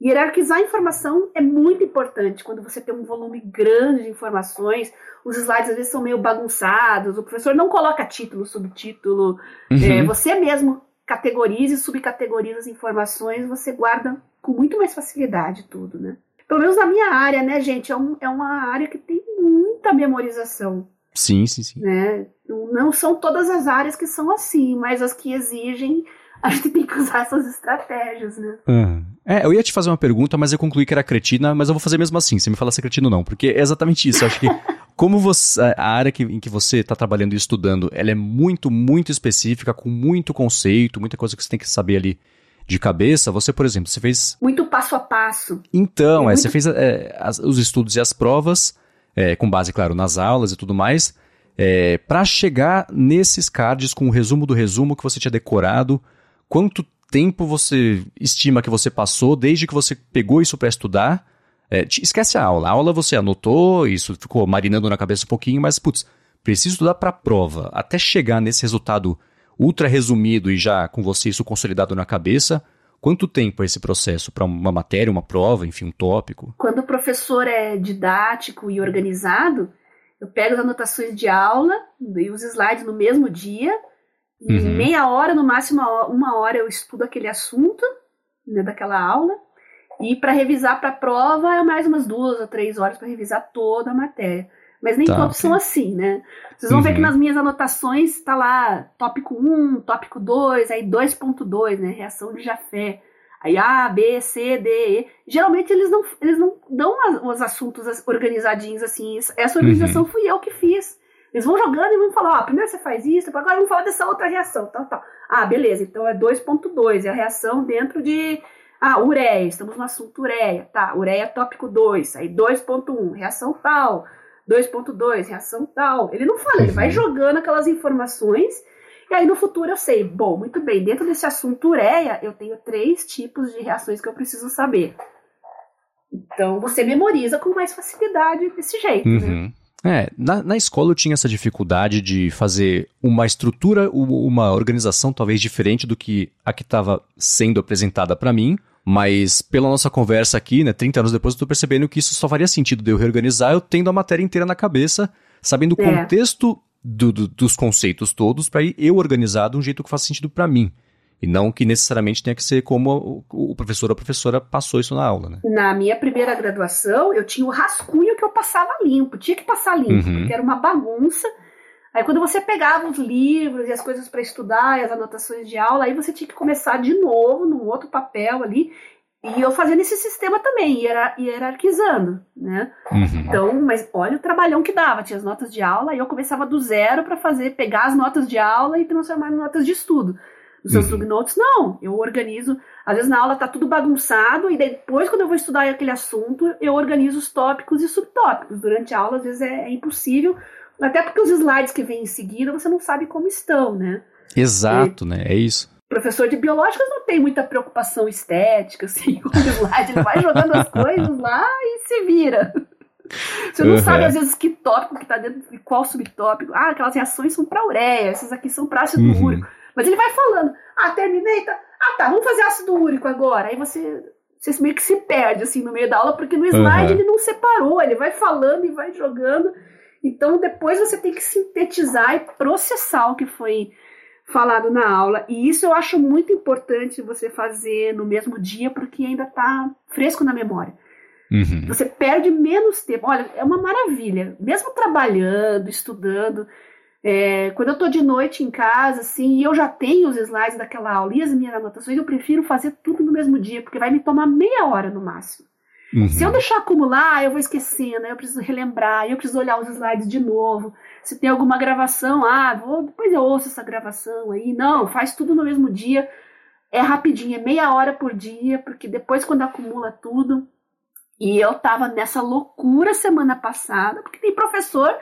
Hierarquizar a informação é muito importante quando você tem um volume grande de informações. Os slides às vezes são meio bagunçados, o professor não coloca título, subtítulo. Uhum. É, você mesmo categoriza e subcategoriza as informações, você guarda com muito mais facilidade tudo, né? Pelo menos na minha área, né, gente? É, um, é uma área que tem muita memorização. Sim, sim, sim. Né? Não são todas as áreas que são assim, mas as que exigem a gente tem que usar essas estratégias, né? Uhum. É, eu ia te fazer uma pergunta, mas eu concluí que era cretina, mas eu vou fazer mesmo assim, você me fala se é cretino ou não, porque é exatamente isso. Eu acho que como você, a área que, em que você está trabalhando e estudando, ela é muito, muito específica, com muito conceito, muita coisa que você tem que saber ali de cabeça. Você, por exemplo, você fez... Muito passo a passo. Então, é, muito... você fez é, as, os estudos e as provas, é, com base, claro, nas aulas e tudo mais, é, para chegar nesses cards com o resumo do resumo que você tinha decorado, quanto tempo você estima que você passou desde que você pegou isso para estudar? É, esquece a aula. A aula você anotou, isso ficou marinando na cabeça um pouquinho, mas, putz, preciso estudar para a prova. Até chegar nesse resultado ultra resumido e já com você isso consolidado na cabeça, quanto tempo é esse processo para uma matéria, uma prova, enfim, um tópico? Quando o professor é didático e organizado, eu pego as anotações de aula e os slides no mesmo dia em uhum. meia hora, no máximo uma hora, eu estudo aquele assunto né, daquela aula. E para revisar para a prova é mais umas duas ou três horas para revisar toda a matéria. Mas nem tá, todos são assim, né? Vocês vão uhum. ver que uhum. nas minhas anotações está lá tópico 1, tópico 2, aí 2.2, né? Reação de Jafé. Aí A, B, C, D, E. Geralmente eles não, eles não dão os assuntos organizadinhos assim. Essa organização uhum. fui eu que fiz. Eles vão jogando e vão falar, ó, primeiro você faz isso, agora vamos falar dessa outra reação, tal, tal. Ah, beleza, então é 2.2, é a reação dentro de, ah, ureia, estamos no assunto ureia, tá, ureia tópico 2, aí 2.1, reação tal, 2.2, reação tal. Ele não fala, ele vai uhum. jogando aquelas informações e aí no futuro eu sei, bom, muito bem, dentro desse assunto ureia, eu tenho três tipos de reações que eu preciso saber. Então você memoriza com mais facilidade desse jeito, né? uhum. né? É, na, na escola eu tinha essa dificuldade de fazer uma estrutura, uma organização talvez diferente do que a que estava sendo apresentada para mim, mas pela nossa conversa aqui, né, 30 anos depois, eu tô percebendo que isso só faria sentido de eu reorganizar eu tendo a matéria inteira na cabeça, sabendo o é. contexto do, do, dos conceitos todos, para eu organizar de um jeito que faça sentido para mim. E não que necessariamente tenha que ser como o professor ou a professora passou isso na aula, né? Na minha primeira graduação, eu tinha o rascunho que eu passava limpo, tinha que passar limpo, uhum. porque era uma bagunça. Aí quando você pegava os livros e as coisas para estudar, e as anotações de aula, aí você tinha que começar de novo num outro papel ali. E eu fazia nesse sistema também, hierarquizando, né? Uhum. Então, mas olha o trabalhão que dava. Tinha as notas de aula e eu começava do zero para fazer, pegar as notas de aula e transformar em notas de estudo os seus uhum. subnotes, não. Eu organizo. Às vezes na aula tá tudo bagunçado, e depois, quando eu vou estudar aquele assunto, eu organizo os tópicos e subtópicos. Durante a aula, às vezes é, é impossível, até porque os slides que vêm em seguida você não sabe como estão, né? Exato, e, né? É isso. Professor de biológicas não tem muita preocupação estética, assim, com o slide, ele vai jogando as coisas lá e se vira. Você não uhum. sabe, às vezes, que tópico que está dentro de qual subtópico. Ah, aquelas reações são para ureia, essas aqui são para ácido uhum. úrico. Mas ele vai falando, ah, terminei, tá. Ah, tá, vamos fazer ácido úrico agora. Aí você, você meio que se perde, assim, no meio da aula, porque no slide uhum. ele não separou, ele vai falando e vai jogando. Então, depois você tem que sintetizar e processar o que foi falado na aula. E isso eu acho muito importante você fazer no mesmo dia, porque ainda está fresco na memória. Uhum. Você perde menos tempo. Olha, é uma maravilha. Mesmo trabalhando, estudando, é, quando eu estou de noite em casa, assim, e eu já tenho os slides daquela aula e as minhas anotações, eu prefiro fazer tudo no mesmo dia, porque vai me tomar meia hora no máximo. Uhum. Se eu deixar acumular, eu vou esquecendo, eu preciso relembrar, eu preciso olhar os slides de novo. Se tem alguma gravação, ah, vou, depois eu ouço essa gravação aí. Não, faz tudo no mesmo dia. É rapidinho, é meia hora por dia, porque depois quando acumula tudo. E eu tava nessa loucura semana passada, porque tem professor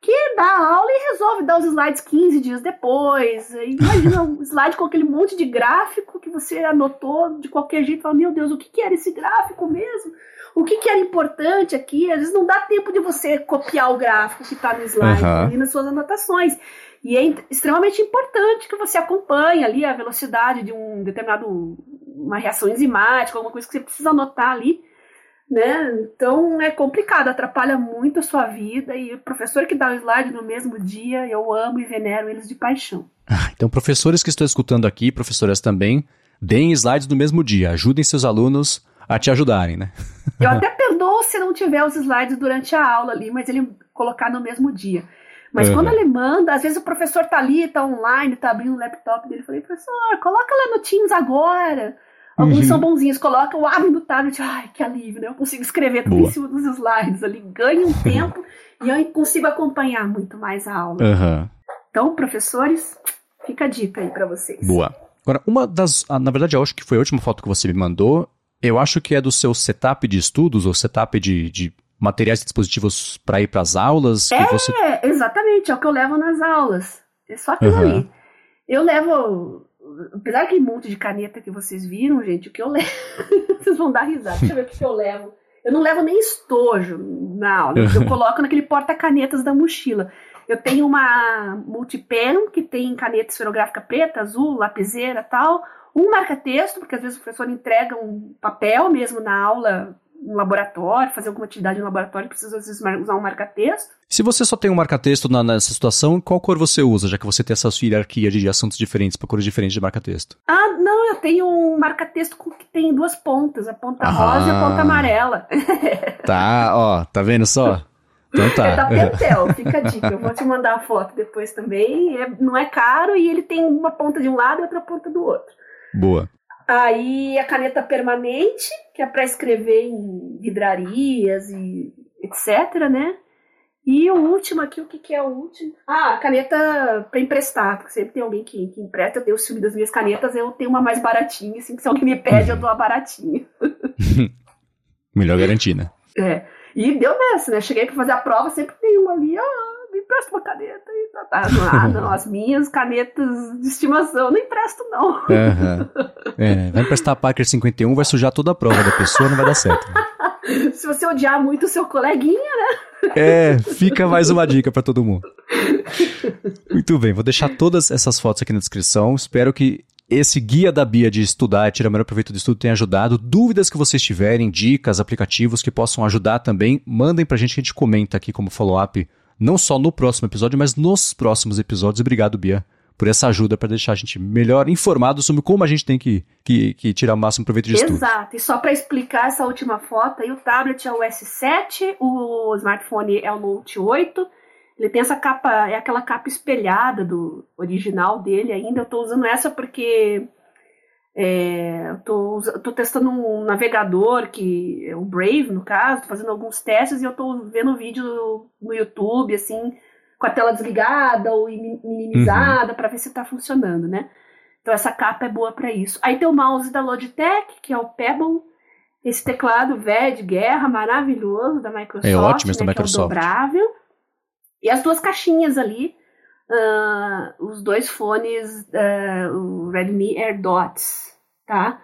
que dá aula e resolve dar os slides 15 dias depois. Imagina um slide com aquele monte de gráfico que você anotou de qualquer jeito. Fala, meu Deus, o que, que era esse gráfico mesmo? O que, que era importante aqui? Às vezes não dá tempo de você copiar o gráfico que está no slide uhum. ali nas suas anotações. E é extremamente importante que você acompanhe ali a velocidade de um determinado uma reação enzimática, alguma coisa que você precisa anotar ali né? Então é complicado, atrapalha muito a sua vida e o professor que dá o slide no mesmo dia, eu amo e venero eles de paixão. Ah, então, professores que estão escutando aqui, professoras também, deem slides no mesmo dia, ajudem seus alunos a te ajudarem, né? Eu até perdoo se não tiver os slides durante a aula ali, mas ele colocar no mesmo dia. Mas uhum. quando ele manda, às vezes o professor tá ali, tá online, tá abrindo o laptop dele, eu falei, professor, coloca lá no Teams agora. Alguns uhum. são bonzinhos, colocam, abrem no tablet, ai, que alívio, né? Eu consigo escrever tudo Boa. em cima dos slides ali, ganho um tempo e eu consigo acompanhar muito mais a aula. Uhum. Então, professores, fica a dica aí para vocês. Boa. Agora, uma das. Ah, na verdade, eu acho que foi a última foto que você me mandou. Eu acho que é do seu setup de estudos ou setup de, de materiais e dispositivos para ir para as aulas. É, você... exatamente, é o que eu levo nas aulas. É só aquilo uhum. ali. Eu levo apesar que um monte de caneta que vocês viram, gente, o que eu levo. vocês vão dar risada. Deixa eu ver o que eu levo. Eu não levo nem estojo na aula. Eu coloco naquele porta-canetas da mochila. Eu tenho uma multipen que tem caneta esferográfica preta, azul, lapiseira tal. Um marca-texto, porque às vezes o professor entrega um papel mesmo na aula um laboratório, fazer alguma atividade no laboratório, precisa às vezes usar um marca-texto. Se você só tem um marca-texto nessa situação, qual cor você usa, já que você tem essa hierarquia de assuntos diferentes para cores diferentes de marca-texto? Ah, não, eu tenho um marca-texto que tem duas pontas, a ponta ah. rosa e a ponta amarela. Tá, ó, tá vendo só? Então tá. É da Pentel, fica a dica. Eu vou te mandar a foto depois também. É, não é caro e ele tem uma ponta de um lado e outra ponta do outro. Boa. Aí a caneta permanente, que é para escrever em vidrarias e etc, né? E o último aqui, o que, que é o último? Ah, caneta para emprestar, porque sempre tem alguém que, que empresta, eu tenho o ciúme das minhas canetas, eu tenho uma mais baratinha, assim, que se alguém me pede, eu dou a baratinha. Melhor garantir, né? É. E deu nessa, né? Cheguei para fazer a prova, sempre tem uma ali, ah, empresta uma caneta. E tá, tá. Ah, não, as minhas canetas de estimação, não empresto, não. Uhum. É, vai emprestar a Parker 51, vai sujar toda a prova da pessoa, não vai dar certo. Se você odiar muito o seu coleguinha, né? É, fica mais uma dica para todo mundo. Muito bem, vou deixar todas essas fotos aqui na descrição. Espero que esse guia da Bia de estudar e tirar o melhor proveito do estudo tenha ajudado. Dúvidas que vocês tiverem, dicas, aplicativos que possam ajudar também, mandem pra gente que a gente comenta aqui como follow-up não só no próximo episódio, mas nos próximos episódios. Obrigado, Bia, por essa ajuda para deixar a gente melhor informado sobre como a gente tem que, que, que tirar o máximo proveito disso. Exato. E só para explicar essa última foto, aí o tablet é o S7, o smartphone é o Note 8. Ele tem essa capa, é aquela capa espelhada do original dele ainda. Eu estou usando essa porque é, tô, tô testando um navegador que é o Brave, no caso, tô fazendo alguns testes e eu tô vendo vídeo no YouTube, assim, com a tela desligada ou minimizada uhum. para ver se tá funcionando, né? Então essa capa é boa para isso. Aí tem o mouse da Logitech, que é o Pebble, esse teclado velho de guerra maravilhoso da Microsoft, é ótimo esse né, da Microsoft. É dobrável. E as duas caixinhas ali, uh, os dois fones, uh, o Redmi AirDots, tá?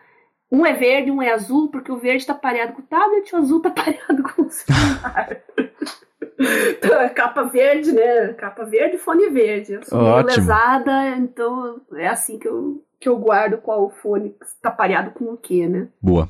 Um é verde, um é azul, porque o verde está pareado com o tablet, o azul está pareado com o celular. então é capa verde, né? Capa verde, fone verde. Eu sou meio lesada, então é assim que eu, que eu guardo qual fone está pareado com o que, né? Boa.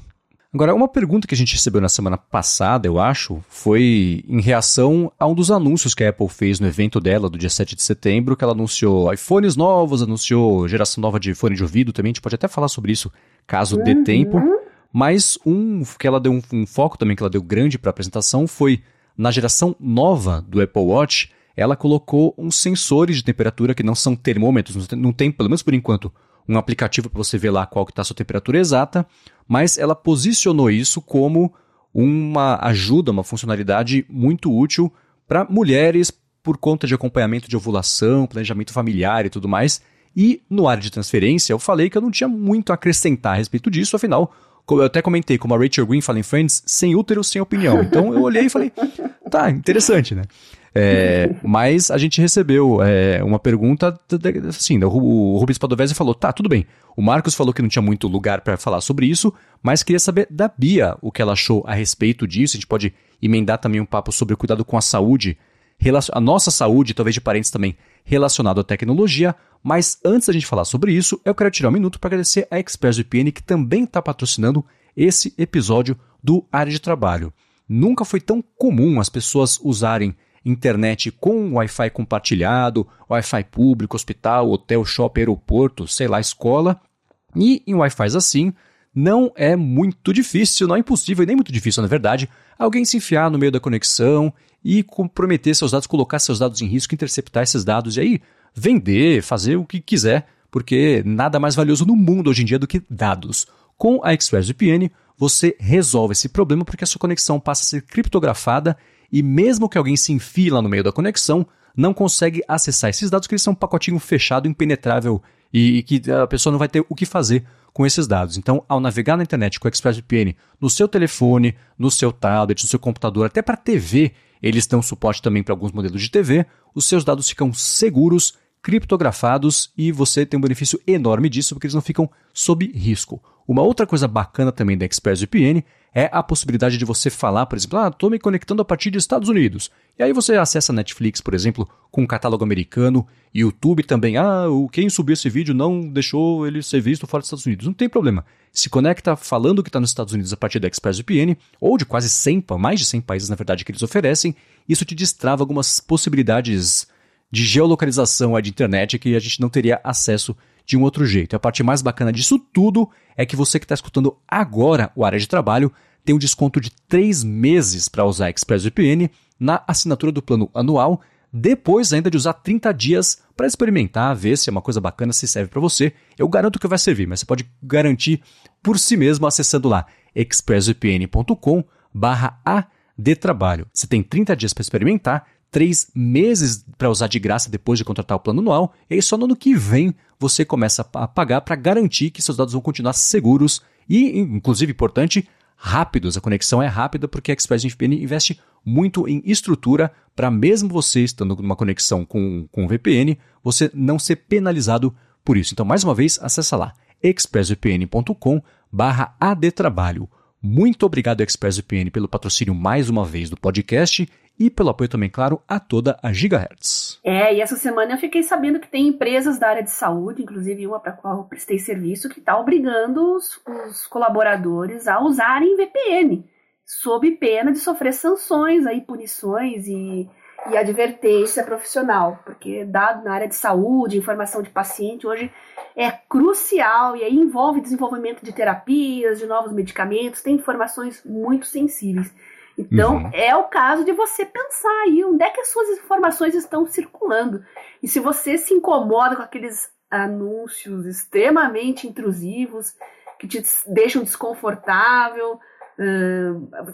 Agora, uma pergunta que a gente recebeu na semana passada, eu acho, foi em reação a um dos anúncios que a Apple fez no evento dela, do dia 7 de setembro, que ela anunciou iPhones novos, anunciou geração nova de fone de ouvido também, a gente pode até falar sobre isso caso dê uhum. tempo. Mas um que ela deu um, um foco também que ela deu grande para a apresentação foi na geração nova do Apple Watch, ela colocou uns sensores de temperatura que não são termômetros, não tem, pelo menos por enquanto, um aplicativo para você ver lá qual que está a sua temperatura exata, mas ela posicionou isso como uma ajuda, uma funcionalidade muito útil para mulheres por conta de acompanhamento de ovulação, planejamento familiar e tudo mais. E no área de transferência, eu falei que eu não tinha muito a acrescentar a respeito disso, afinal, eu até comentei, como a Rachel Green fala em Friends, sem útero, sem opinião. Então eu olhei e falei, tá, interessante, né? É, mas a gente recebeu é, uma pergunta, assim, o Rubens Padovese falou, tá, tudo bem. O Marcos falou que não tinha muito lugar para falar sobre isso, mas queria saber da Bia o que ela achou a respeito disso. A gente pode emendar também um papo sobre o cuidado com a saúde, a nossa saúde, talvez de parentes também, relacionado à tecnologia. Mas antes da gente falar sobre isso, eu quero tirar um minuto para agradecer a ExpressVPN, que também está patrocinando esse episódio do Área de Trabalho. Nunca foi tão comum as pessoas usarem internet com Wi-Fi compartilhado, Wi-Fi público, hospital, hotel, shopping, aeroporto, sei lá, escola. E em Wi-Fi assim, não é muito difícil, não é impossível e nem muito difícil, na verdade, alguém se enfiar no meio da conexão e comprometer seus dados, colocar seus dados em risco, interceptar esses dados e aí vender, fazer o que quiser, porque nada mais valioso no mundo hoje em dia do que dados. Com a ExpressVPN, você resolve esse problema porque a sua conexão passa a ser criptografada e mesmo que alguém se enfie lá no meio da conexão, não consegue acessar esses dados, porque eles são um pacotinho fechado, impenetrável e, e, que a pessoa não vai ter o que fazer com esses dados. Então, ao navegar na internet com o ExpressVPN no seu telefone, no seu tablet, no seu computador, até para TV, eles dão suporte também para alguns modelos de TV, os seus dados ficam seguros, criptografados e você tem um benefício enorme disso porque eles não ficam sob risco. Uma outra coisa bacana também da ExpressVPN é a possibilidade de você falar, por exemplo, ah, estou me conectando a partir dos Estados Unidos. E aí você acessa Netflix, por exemplo, com um catálogo americano, YouTube também, ah, quem subiu esse vídeo não deixou ele ser visto fora dos Estados Unidos. Não tem problema. Se conecta falando que está nos Estados Unidos a partir da ExpressVPN, ou de quase 100, mais de 100 países, na verdade, que eles oferecem, isso te destrava algumas possibilidades de geolocalização de internet que a gente não teria acesso de um outro jeito. A parte mais bacana disso tudo é que você que está escutando agora o área de trabalho tem um desconto de 3 meses para usar ExpressVPN na assinatura do plano anual, depois ainda de usar 30 dias para experimentar, ver se é uma coisa bacana, se serve para você. Eu garanto que vai servir, mas você pode garantir por si mesmo acessando lá expressvpn.com barra trabalho. Você tem 30 dias para experimentar, 3 meses para usar de graça depois de contratar o plano anual, e aí só no ano que vem você começa a pagar para garantir que seus dados vão continuar seguros e, inclusive importante, rápidos. A conexão é rápida porque a ExpressVPN investe muito em estrutura para mesmo você estando numa conexão com, com VPN, você não ser penalizado por isso. Então, mais uma vez, acessa lá expressvpn.com barra adtrabalho. Muito obrigado, ExpressVPN, pelo patrocínio mais uma vez do podcast e pelo apoio também, claro, a toda a Gigahertz. É, e essa semana eu fiquei sabendo que tem empresas da área de saúde, inclusive uma para a qual eu prestei serviço, que está obrigando os, os, colaboradores a usarem VPN, sob pena de sofrer sanções, aí, punições e, e advertência profissional, porque dado na área de saúde, informação de paciente, hoje é crucial e aí envolve desenvolvimento de terapias, de novos medicamentos, tem informações muito sensíveis. Então, uhum. é o caso de você pensar aí onde é que as suas informações estão circulando. E se você se incomoda com aqueles anúncios extremamente intrusivos, que te deixam desconfortável,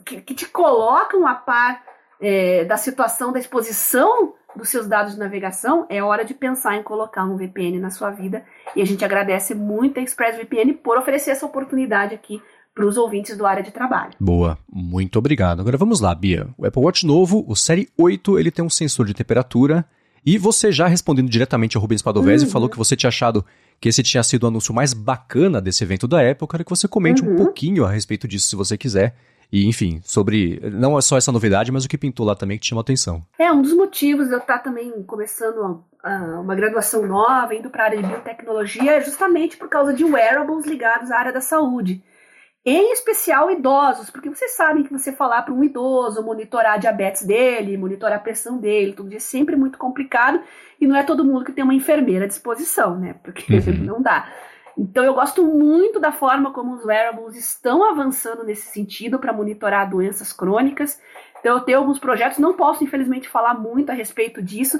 que, que, te colocam a par é, da situação da exposição dos seus dados de navegação, é hora de pensar em colocar um VPN na sua vida. E a gente agradece muito a ExpressVPN por oferecer essa oportunidade aqui para os ouvintes do área de trabalho. Boa, muito obrigado. Agora vamos lá, Bia. O Apple Watch novo, o Série 8, ele tem um sensor de temperatura. E você já respondendo diretamente ao Rubens Padovese, uhum. falou que você tinha achado que esse tinha sido o anúncio mais bacana desse evento da Apple. Eu quero que você comente uhum. um pouquinho a respeito disso, se você quiser. E, enfim, sobre não é só essa novidade, mas o que pintou lá também que te chamou atenção. É, um dos motivos de eu estar também começando uma graduação nova, indo para a área de biotecnologia, é justamente por causa de wearables ligados à área da saúde em especial idosos, porque vocês sabem que você falar para um idoso, monitorar a diabetes dele, monitorar a pressão dele, tudo isso é sempre muito complicado e não é todo mundo que tem uma enfermeira à disposição, né? Porque uhum. não dá. Então eu gosto muito da forma como os wearables estão avançando nesse sentido para monitorar doenças crônicas. Então eu tenho alguns projetos, não posso infelizmente falar muito a respeito disso,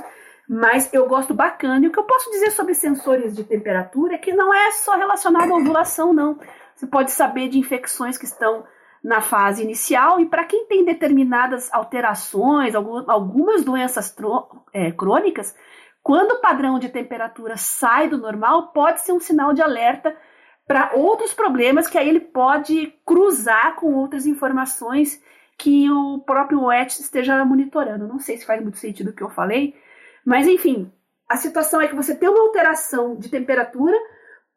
mas eu gosto bacana. E o que eu posso dizer sobre sensores de temperatura é que não é só relacionado à ovulação, não. Você pode saber de infecções que estão na fase inicial e para quem tem determinadas alterações, algumas doenças é, crônicas, quando o padrão de temperatura sai do normal, pode ser um sinal de alerta para outros problemas que aí ele pode cruzar com outras informações que o próprio WET esteja monitorando. Não sei se faz muito sentido o que eu falei, mas enfim, a situação é que você tem uma alteração de temperatura,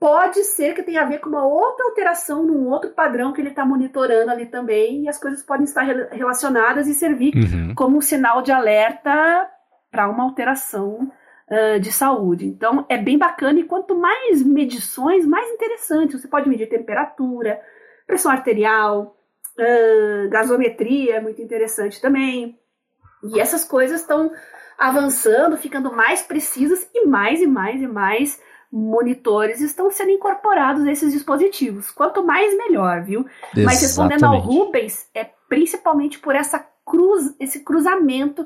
pode ser que tenha a ver com uma outra alteração num outro padrão que ele está monitorando ali também, e as coisas podem estar relacionadas e servir uhum. como um sinal de alerta para uma alteração uh, de saúde. Então é bem bacana, e quanto mais medições, mais interessante. Você pode medir temperatura, pressão arterial, uh, gasometria, é muito interessante também. E essas coisas estão avançando, ficando mais precisas e mais e mais e mais monitores estão sendo incorporados nesses dispositivos. Quanto mais, melhor, viu? Exatamente. Mas respondendo ao Rubens, é principalmente por essa cruz, esse cruzamento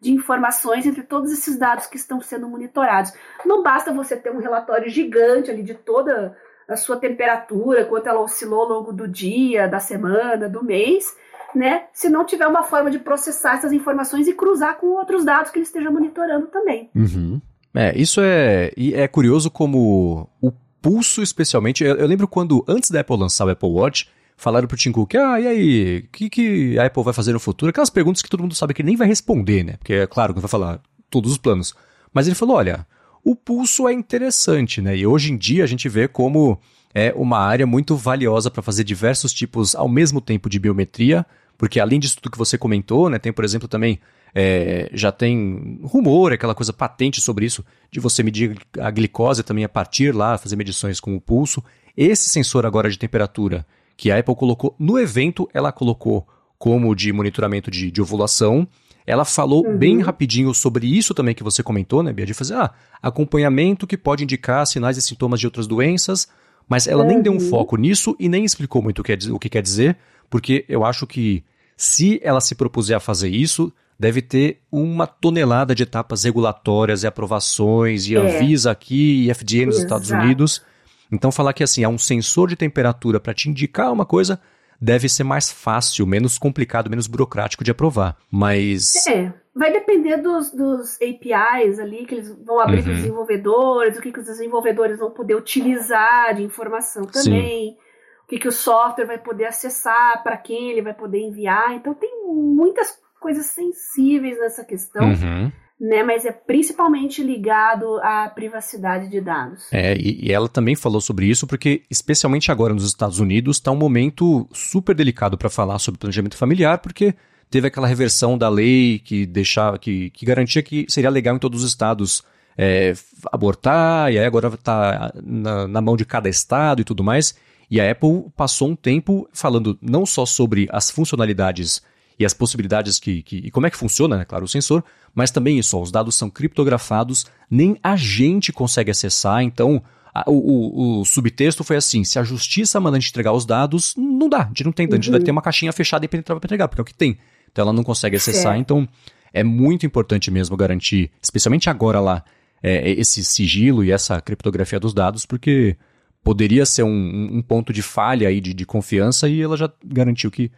de informações entre todos esses dados que estão sendo monitorados. Não basta você ter um relatório gigante ali de toda a sua temperatura, quanto ela oscilou ao longo do dia, da semana, do mês, né? Se não tiver uma forma de processar essas informações e cruzar com outros dados que ele esteja monitorando também. Uhum. É, isso é, é curioso como o pulso, especialmente. Eu, eu, lembro quando, antes da Apple lançar o Apple Watch, falaram pro Tim Cook, ah, e aí, o que, que a Apple vai fazer no futuro? Aquelas perguntas que todo mundo sabe que ele nem vai responder, né? Porque é claro que vai falar todos os planos. Mas ele falou, olha, o pulso é interessante, né? E hoje em dia a gente vê como é uma área muito valiosa para fazer diversos tipos ao mesmo tempo de biometria, porque além disso tudo que você comentou, né, tem, por exemplo, também é, já tem rumor, aquela coisa patente sobre isso, de você medir a glicose também a partir lá, fazer medições com o pulso. Esse sensor agora de temperatura que a Apple colocou no evento, ela colocou como de monitoramento de, de ovulação. Ela falou uhum. bem rapidinho sobre isso também que você comentou, né, Bia? De fazer ah, acompanhamento que pode indicar sinais e sintomas de outras doenças, mas ela uhum. nem deu um uhum. foco nisso e nem explicou muito o que, é, o que quer dizer, porque eu acho que se ela se propuser a fazer isso, deve ter uma tonelada de etapas regulatórias e aprovações, e é. Anvisa aqui, e FDA nos Exato. Estados Unidos. Então, falar que assim, há um sensor de temperatura para te indicar uma coisa deve ser mais fácil, menos complicado, menos burocrático de aprovar. Mas. É, vai depender dos, dos APIs ali que eles vão abrir uhum. para os desenvolvedores, o que, que os desenvolvedores vão poder utilizar de informação também. Sim. O que, que o software vai poder acessar, para quem ele vai poder enviar. Então, tem muitas coisas sensíveis nessa questão. Uhum. Né, mas é principalmente ligado à privacidade de dados. É, e, e, ela também falou sobre isso porque, especialmente agora nos Estados Unidos, está um momento super delicado para falar sobre planejamento familiar, porque teve aquela reversão da lei que deixava, que, que garantia que seria legal em todos os estados é, abortar, e aí agora está na, na mão de cada estado e tudo mais. E a Apple passou um tempo falando não só sobre as funcionalidades e as possibilidades que, que e como é que funciona, né, claro, o sensor, mas também isso, ó, os dados são criptografados, nem a gente consegue acessar, então a, o, o, o, subtexto foi assim: se a justiça manda a gente entregar os dados, não dá, a gente não tem, a gente vai ter uma caixinha fechada e penetrava para entregar, porque é o que tem. Então ela não consegue acessar, então é muito importante mesmo garantir, especialmente agora lá, é, esse sigilo e essa criptografia dos dados, porque poderia ser um, um ponto de falha aí de, de confiança e ela já garantiu que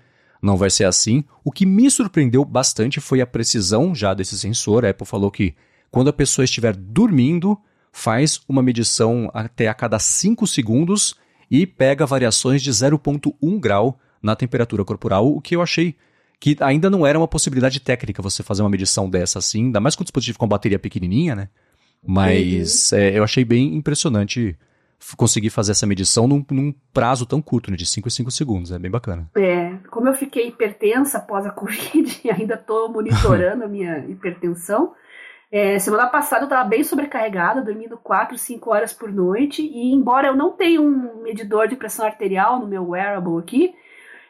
não vai ser assim. O que me surpreendeu bastante foi a precisão já desse sensor. A Apple falou que quando a pessoa estiver dormindo, faz uma medição até a cada 5 segundos e pega variações de 0,1 grau na temperatura corporal, o que eu achei que ainda não era uma possibilidade técnica você fazer uma medição dessa assim, ainda mais com um dispositivo com bateria pequenininha, né? Mas uhum. é, eu achei bem impressionante conseguir fazer essa medição num, num prazo tão curto, né, de 5 em 5 segundos. É bem bacana. É, como eu fiquei hipertensa após a Covid e ainda estou monitorando a minha hipertensão, é, semana passada eu estava bem sobrecarregada, dormindo 4, 5 horas por noite, e embora eu não tenha um medidor de pressão arterial no meu wearable aqui,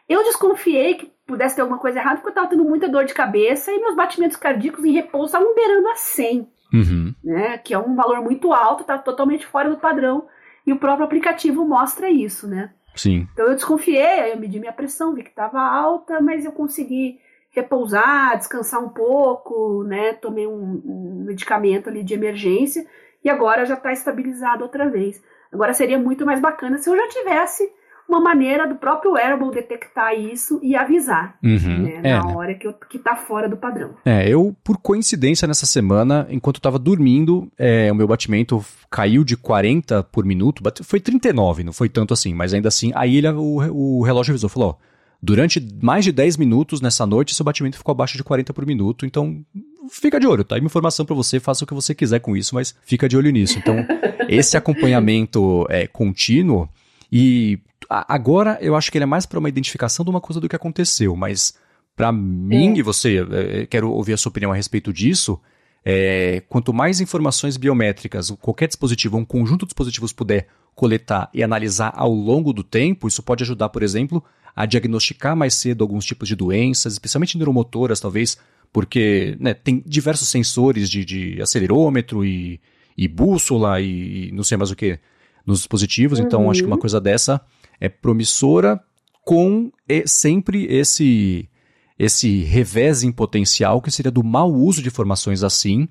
eu desconfiei que pudesse ter alguma coisa errada, porque eu estava tendo muita dor de cabeça e meus batimentos cardíacos em repouso estavam beirando a 100, uhum. né, que é um valor muito alto, está totalmente fora do padrão e o próprio aplicativo mostra isso, né? Sim. Então eu desconfiei, aí eu medi minha pressão, vi que estava alta, mas eu consegui repousar, descansar um pouco, né? Tomei um, um medicamento ali de emergência e agora já está estabilizado outra vez. Agora seria muito mais bacana se eu já tivesse uma maneira do próprio wearable detectar isso e avisar uhum. né, é, na né? hora que, que tá fora do padrão. É, eu, por coincidência, nessa semana, enquanto eu tava dormindo, é, o meu batimento caiu de 40 por minuto, foi 39, não foi tanto assim, mas ainda assim, aí ele, o, o relógio avisou, falou, ó, durante mais de 10 minutos nessa noite, seu batimento ficou abaixo de 40 por minuto, então fica de olho, tá? Aí uma informação para você, faça o que você quiser com isso, mas fica de olho nisso. Então, esse acompanhamento é, contínuo e agora eu acho que ele é mais para uma identificação de uma coisa do que aconteceu, mas para mim é. e você, é, quero ouvir a sua opinião a respeito disso. É, quanto mais informações biométricas qualquer dispositivo, um conjunto de dispositivos puder coletar e analisar ao longo do tempo, isso pode ajudar, por exemplo, a diagnosticar mais cedo alguns tipos de doenças, especialmente neuromotoras, talvez, porque né, tem diversos sensores de, de acelerômetro e, e bússola e, e, não sei mais o que nos dispositivos, uhum. então acho que uma uhum. coisa dessa é promissora com sempre esse esse revés em potencial que seria do mau uso de informações assim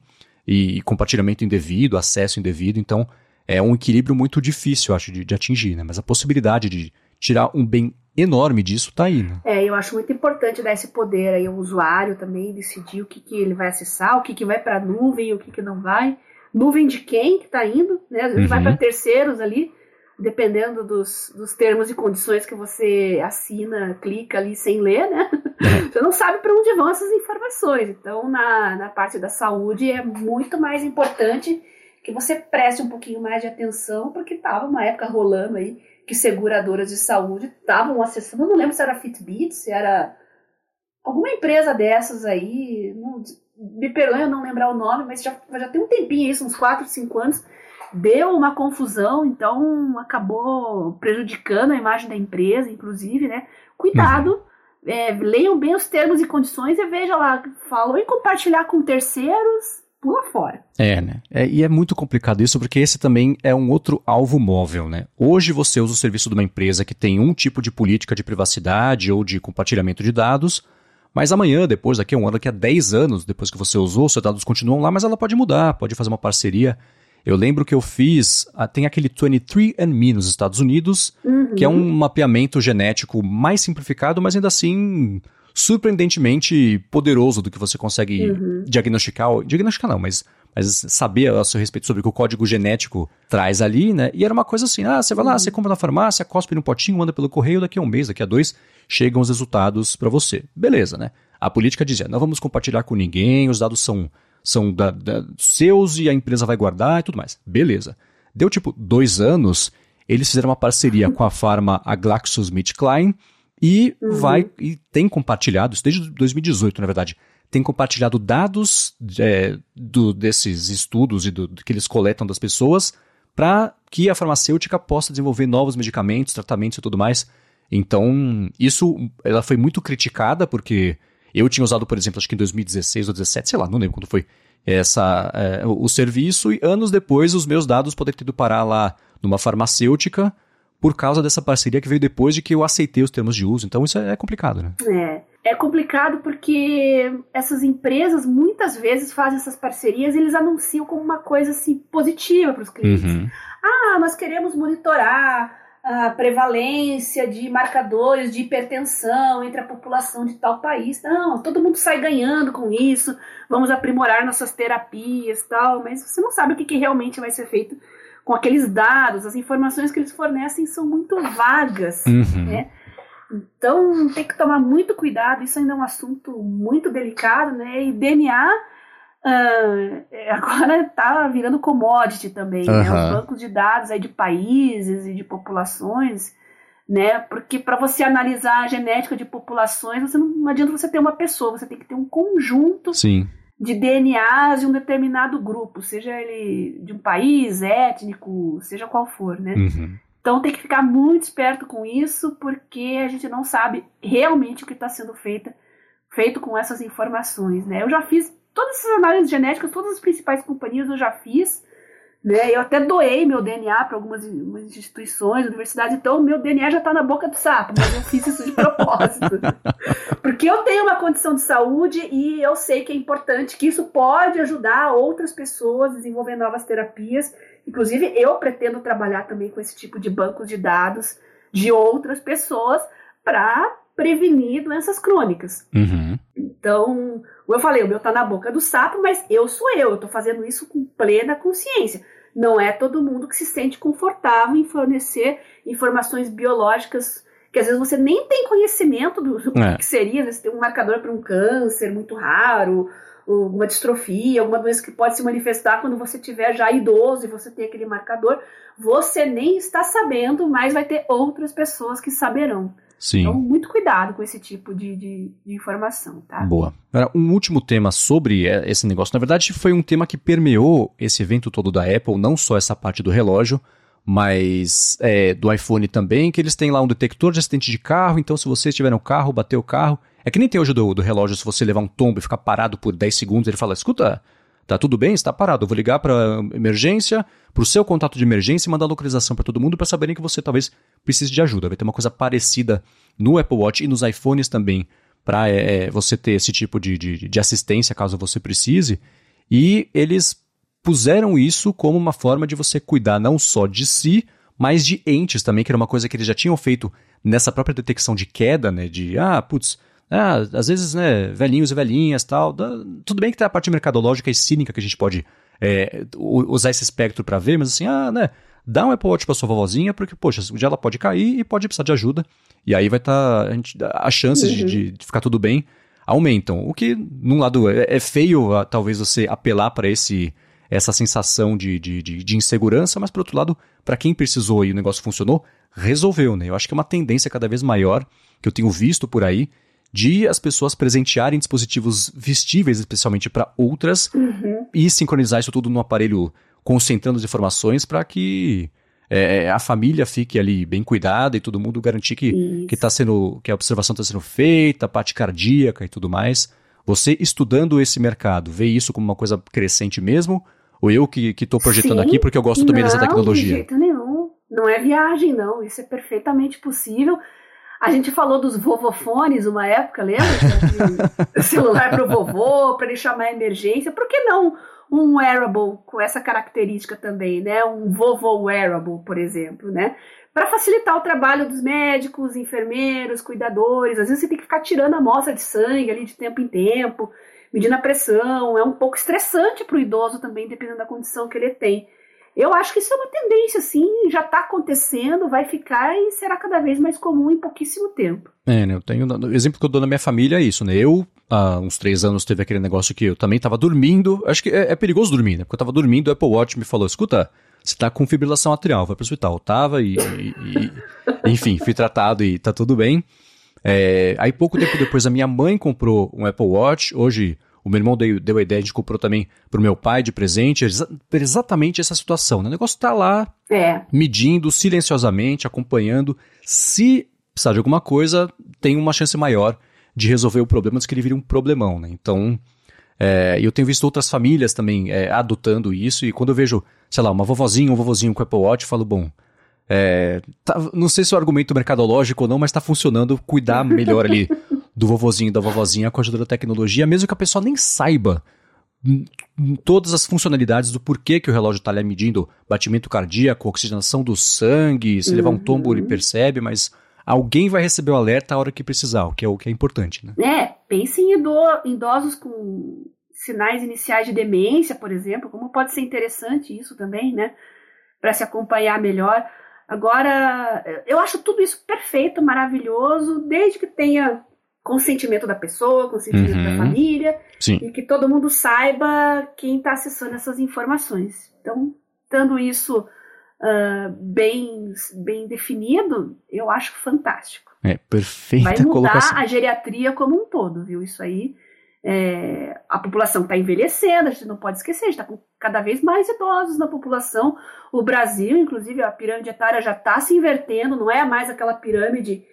e compartilhamento indevido, acesso indevido. Então é um equilíbrio muito difícil, acho, de, de atingir, né? Mas a possibilidade de tirar um bem enorme disso está aí, né? É, eu acho muito importante dar esse poder aí ao usuário também, decidir o que, que ele vai acessar, o que, que vai para a nuvem, o que, que não vai. Nuvem de quem que está indo, né? Às vezes uhum. vai para terceiros ali dependendo dos, dos termos e condições que você assina, clica ali sem ler, né? É. Você não sabe para onde vão essas informações. Então, na, na parte da saúde, é muito mais importante que você preste um pouquinho mais de atenção, porque estava uma época rolando aí que seguradoras de saúde estavam acessando, eu não lembro se era Fitbit, se era alguma empresa dessas aí, não, me perdoe eu não lembrar o nome, mas já, já tem um tempinho isso, uns 4, 5 anos, deu uma confusão, então acabou prejudicando a imagem da empresa, inclusive, né? Cuidado, uhum. é, leiam bem os termos e condições e veja lá, falou em compartilhar com terceiros, pula fora. É, né? É, e é muito complicado isso, porque esse também é um outro alvo móvel, né? Hoje você usa o serviço de uma empresa que tem um tipo de política de privacidade ou de compartilhamento de dados, mas amanhã, depois, daqui a um ano, daqui a 10 anos, depois que você usou, seus dados continuam lá, mas ela pode mudar, pode fazer uma parceria. Eu lembro que eu fiz. Ah, tem aquele 23andMe nos Estados Unidos, uhum. que é um mapeamento genético mais simplificado, mas ainda assim surpreendentemente poderoso do que você consegue uhum. diagnosticar. Diagnosticar não, mas, mas saber a seu respeito sobre o que o código genético traz ali, né? E era uma coisa assim: ah, você vai lá, uhum. você compra na farmácia, cospe no potinho, manda pelo correio, daqui a um mês, daqui a dois, chegam os resultados para você. Beleza, né? A política dizia: não vamos compartilhar com ninguém, os dados são são da, da, seus e a empresa vai guardar e tudo mais. Beleza. Deu tipo dois anos, eles fizeram uma parceria com a farma a GlaxoSmithKline e uhum. vai e tem compartilhado, isso desde 2018, na verdade, tem compartilhado dados é, do, desses estudos e do, do, que eles coletam das pessoas para que a farmacêutica possa desenvolver novos medicamentos, tratamentos e tudo mais. Então, isso ela foi muito criticada porque eu tinha usado, por exemplo, acho que em 2016 ou 2017, sei lá, não lembro quando foi, essa, é, o serviço e anos depois os meus dados poderiam ter ido parar lá numa farmacêutica por causa dessa parceria que veio depois de que eu aceitei os termos de uso. Então isso é complicado, né? É. É complicado porque essas empresas muitas vezes fazem essas parcerias e eles anunciam como uma coisa assim positiva para os clientes. Uhum. Ah, nós queremos monitorar a prevalência de marcadores de hipertensão entre a população de tal país. Não, todo mundo sai ganhando com isso, vamos aprimorar nossas terapias tal, mas você não sabe o que, que realmente vai ser feito com aqueles dados, as informações que eles fornecem são muito vagas, uhum. né? Então tem que tomar muito cuidado, isso ainda é um assunto muito delicado, né? E DNA Uh, agora está virando commodity também, uhum. né? Os bancos de dados aí de países e de populações, né? Porque para você analisar a genética de populações, você não, não, adianta você ter uma pessoa, você tem que ter um conjunto Sim. de DNAs de um determinado grupo, seja ele de um país, étnico, seja qual for, né? Uhum. Então tem que ficar muito esperto com isso, porque a gente não sabe realmente o que está sendo feito, feito com essas informações, né? Eu já fiz todas essas análises genéticas, todas as principais companhias eu já fiz. Né? Eu até doei meu DNA para algumas instituições, universidades, então meu DNA já está na boca do sapo, mas eu fiz isso de propósito. Porque eu tenho uma condição de saúde e eu sei que é importante, que isso pode ajudar outras pessoas a desenvolver novas terapias. Inclusive, eu pretendo trabalhar também com esse tipo de banco de dados de outras pessoas para prevenir doenças crônicas. Uhum. Então, eu falei, o meu tá na boca do sapo, mas eu sou eu, eu tô fazendo isso com plena consciência. Não é todo mundo que se sente confortável em fornecer informações biológicas que às vezes você nem tem conhecimento do, é. que seria, vezes tem um marcador para um câncer muito raro, uma distrofia, alguma doença que pode se manifestar quando você tiver já idoso e você tem aquele marcador, você nem está sabendo, mas vai ter outras pessoas que saberão. Sim. Então, muito cuidado com esse tipo de, de, de informação, tá? Boa. Um último tema sobre é, esse negócio. Na verdade, foi um tema que permeou esse evento todo da Apple, não só essa parte do relógio, mas é, do iPhone também, que eles têm lá um detector de acidente de carro, então se você estiver no carro, bater o carro. É que nem tem hoje do, do relógio, se você levar um tombo e ficar parado por 10 segundos, ele fala: escuta, Tá tudo bem? Está parado. Eu vou ligar para emergência, para o seu contato de emergência e mandar localização para todo mundo para saberem que você talvez precise de ajuda. Vai ter uma coisa parecida no Apple Watch e nos iPhones também para é, é, você ter esse tipo de, de, de assistência caso você precise. E eles puseram isso como uma forma de você cuidar não só de si, mas de entes também, que era uma coisa que eles já tinham feito nessa própria detecção de queda, né? De, ah, putz, ah, às vezes, né, velhinhos e velhinhas tal. tudo bem que tem a parte mercadológica e cínica que a gente pode é, usar esse espectro para ver, mas assim, ah, né, dá um Apple Watch pra sua vovozinha, porque, poxa, um dia ela pode cair e pode precisar de ajuda. E aí vai estar. Tá, as chances uhum. de, de, ficar tudo bem aumentam. O que, num lado, é, é feio, talvez você apelar para esse essa sensação de, de, de, de, insegurança, mas por outro lado, para quem precisou e o negócio funcionou, resolveu, né? Eu acho que é uma tendência cada vez maior que eu tenho visto por aí de as pessoas presentearem dispositivos vestíveis, especialmente para outras, uhum. e sincronizar isso tudo no aparelho, concentrando as informações para que é, é, a família fique ali bem cuidada e todo mundo garantir que, que, tá sendo, que a observação está sendo feita, a parte cardíaca e tudo mais. Você estudando esse mercado, vê isso como uma coisa crescente mesmo? Ou eu que estou projetando Sim, aqui porque eu gosto também não, dessa tecnologia? De jeito nenhum. Não é viagem, não. Isso é perfeitamente possível. A gente falou dos vovofones uma época, lembra? celular para o vovô, para ele chamar emergência. Por que não um wearable com essa característica também, né? Um vovô wearable, por exemplo, né? Para facilitar o trabalho dos médicos, enfermeiros, cuidadores. Às vezes você tem que ficar tirando a amostra de sangue ali de tempo em tempo, medindo a pressão. É um pouco estressante para o idoso também, dependendo da condição que ele tem. Eu acho que isso é uma tendência, sim, já está acontecendo, vai ficar e será cada vez mais comum em pouquíssimo tempo. É, né? Eu tenho. O exemplo que eu dou na minha família é isso, né? Eu, há uns três anos, teve aquele negócio que eu também estava dormindo. Acho que é, é, perigoso dormir, né? Porque eu estava dormindo, o Apple Watch me falou: escuta, você está com fibrilação atrial, vai para o hospital. Eu tava e, e, e, Enfim, fui tratado e tá tudo bem. É, aí pouco tempo depois a minha mãe comprou um Apple Watch. Hoje o meu irmão deu, deu a ideia, a gente comprou também para o meu pai de presente, exatamente essa situação. Né? O negócio está lá, é. medindo silenciosamente, acompanhando. Se precisar de alguma coisa, tem uma chance maior de resolver o problema do que ele vire um problemão. Né? Então, é, eu tenho visto outras famílias também é, adotando isso, e quando eu vejo, sei lá, uma vovozinha, um vovozinho com Apple Watch, eu falo, bom, é, tá, não sei se é o argumento mercadológico ou não, mas está funcionando, cuidar melhor ali do vovozinho e da vovozinha com a ajuda da tecnologia, mesmo que a pessoa nem saiba todas as funcionalidades do porquê que o relógio está ali medindo batimento cardíaco, oxigenação do sangue, se uhum. levar um tombo ele percebe, mas alguém vai receber o alerta a hora que precisar, o que é o que é importante, né? É, pense em idosos com sinais iniciais de demência, por exemplo, como pode ser interessante isso também, né? Para se acompanhar melhor. Agora, eu acho tudo isso perfeito, maravilhoso, desde que tenha consentimento da pessoa, consentimento uhum. da família, Sim. e que todo mundo saiba quem está acessando essas informações. Então, tendo isso uh, bem, bem definido, eu acho fantástico. É, perfeita Vai mudar colocação. a geriatria como um todo, viu? Isso aí, é, a população está envelhecendo, a gente não pode esquecer, a gente está com cada vez mais idosos na população. O Brasil, inclusive, a pirâmide etária já está se invertendo, não é mais aquela pirâmide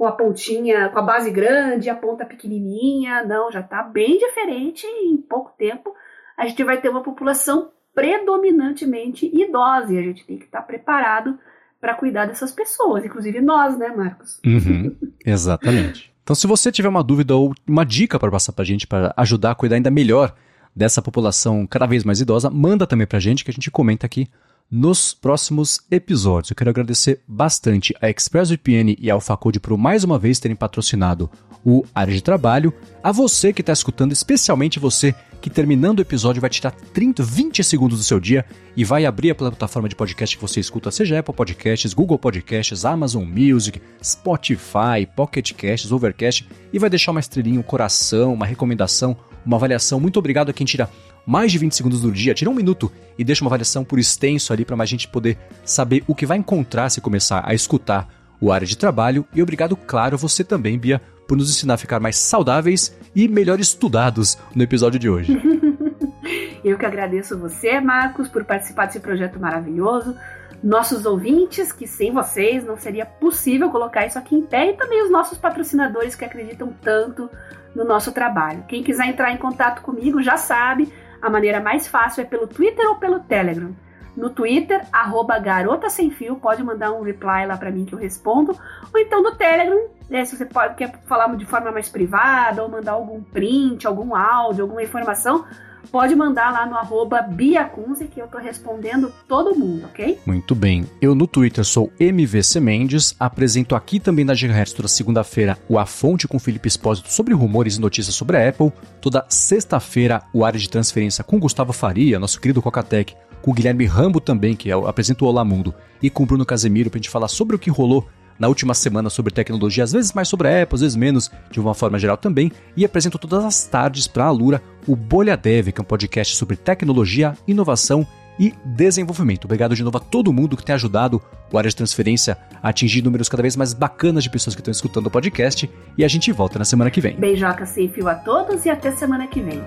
com a pontinha, com a base grande a ponta pequenininha. Não, já está bem diferente. Em pouco tempo, a gente vai ter uma população predominantemente idosa e a gente tem que estar tá preparado para cuidar dessas pessoas, inclusive nós, né, Marcos? Uhum, exatamente. Então, se você tiver uma dúvida ou uma dica para passar para a gente para ajudar a cuidar ainda melhor dessa população cada vez mais idosa, manda também para a gente que a gente comenta aqui nos próximos episódios. Eu quero agradecer bastante a ExpressVPN e a AlphaCode por mais uma vez terem patrocinado o Área de Trabalho. A você que está escutando, especialmente você que terminando o episódio vai tirar 30, 20 segundos do seu dia e vai abrir a plataforma de podcast que você escuta, seja Apple Podcasts, Google Podcasts, Amazon Music, Spotify, Pocket Casts, Overcast e vai deixar uma estrelinha, um coração, uma recomendação, uma avaliação. Muito obrigado a quem tira mais de 20 segundos do dia, tira um minuto e deixa uma avaliação por extenso ali para mais gente poder saber o que vai encontrar se começar a escutar o área de trabalho. E obrigado, claro, você também, Bia, por nos ensinar a ficar mais saudáveis e melhor estudados no episódio de hoje. Eu que agradeço você, Marcos, por participar desse projeto maravilhoso. Nossos ouvintes, que sem vocês não seria possível colocar isso aqui em pé, e também os nossos patrocinadores que acreditam tanto no nosso trabalho. Quem quiser entrar em contato comigo já sabe, a maneira mais fácil é pelo Twitter ou pelo Telegram. No Twitter, arroba garota sem fio, pode mandar um reply lá para mim que eu respondo. Ou então no Telegram, né, se você pode, quer falar de forma mais privada, ou mandar algum print, algum áudio, alguma informação, pode mandar lá no arroba Biacunze, que eu tô respondendo todo mundo, ok? Muito bem. Eu no Twitter sou MVC Mendes, apresento aqui também na Gigahertz toda segunda-feira o A Fonte com Felipe Espósito sobre rumores e notícias sobre a Apple. Toda sexta-feira o Área de Transferência com Gustavo Faria, nosso querido Cocatec, com o Guilherme Rambo também, que é, apresenta o Olá Mundo, e com Bruno Casemiro pra gente falar sobre o que rolou na última semana sobre tecnologia, às vezes mais sobre a Apple, às vezes menos, de uma forma geral também, e apresento todas as tardes para a Alura o Bolha Dev, que é um podcast sobre tecnologia, inovação e desenvolvimento. Obrigado de novo a todo mundo que tem ajudado o área de transferência a atingir números cada vez mais bacanas de pessoas que estão escutando o podcast. E a gente volta na semana que vem. Beijoca sem fio a todos e até semana que vem.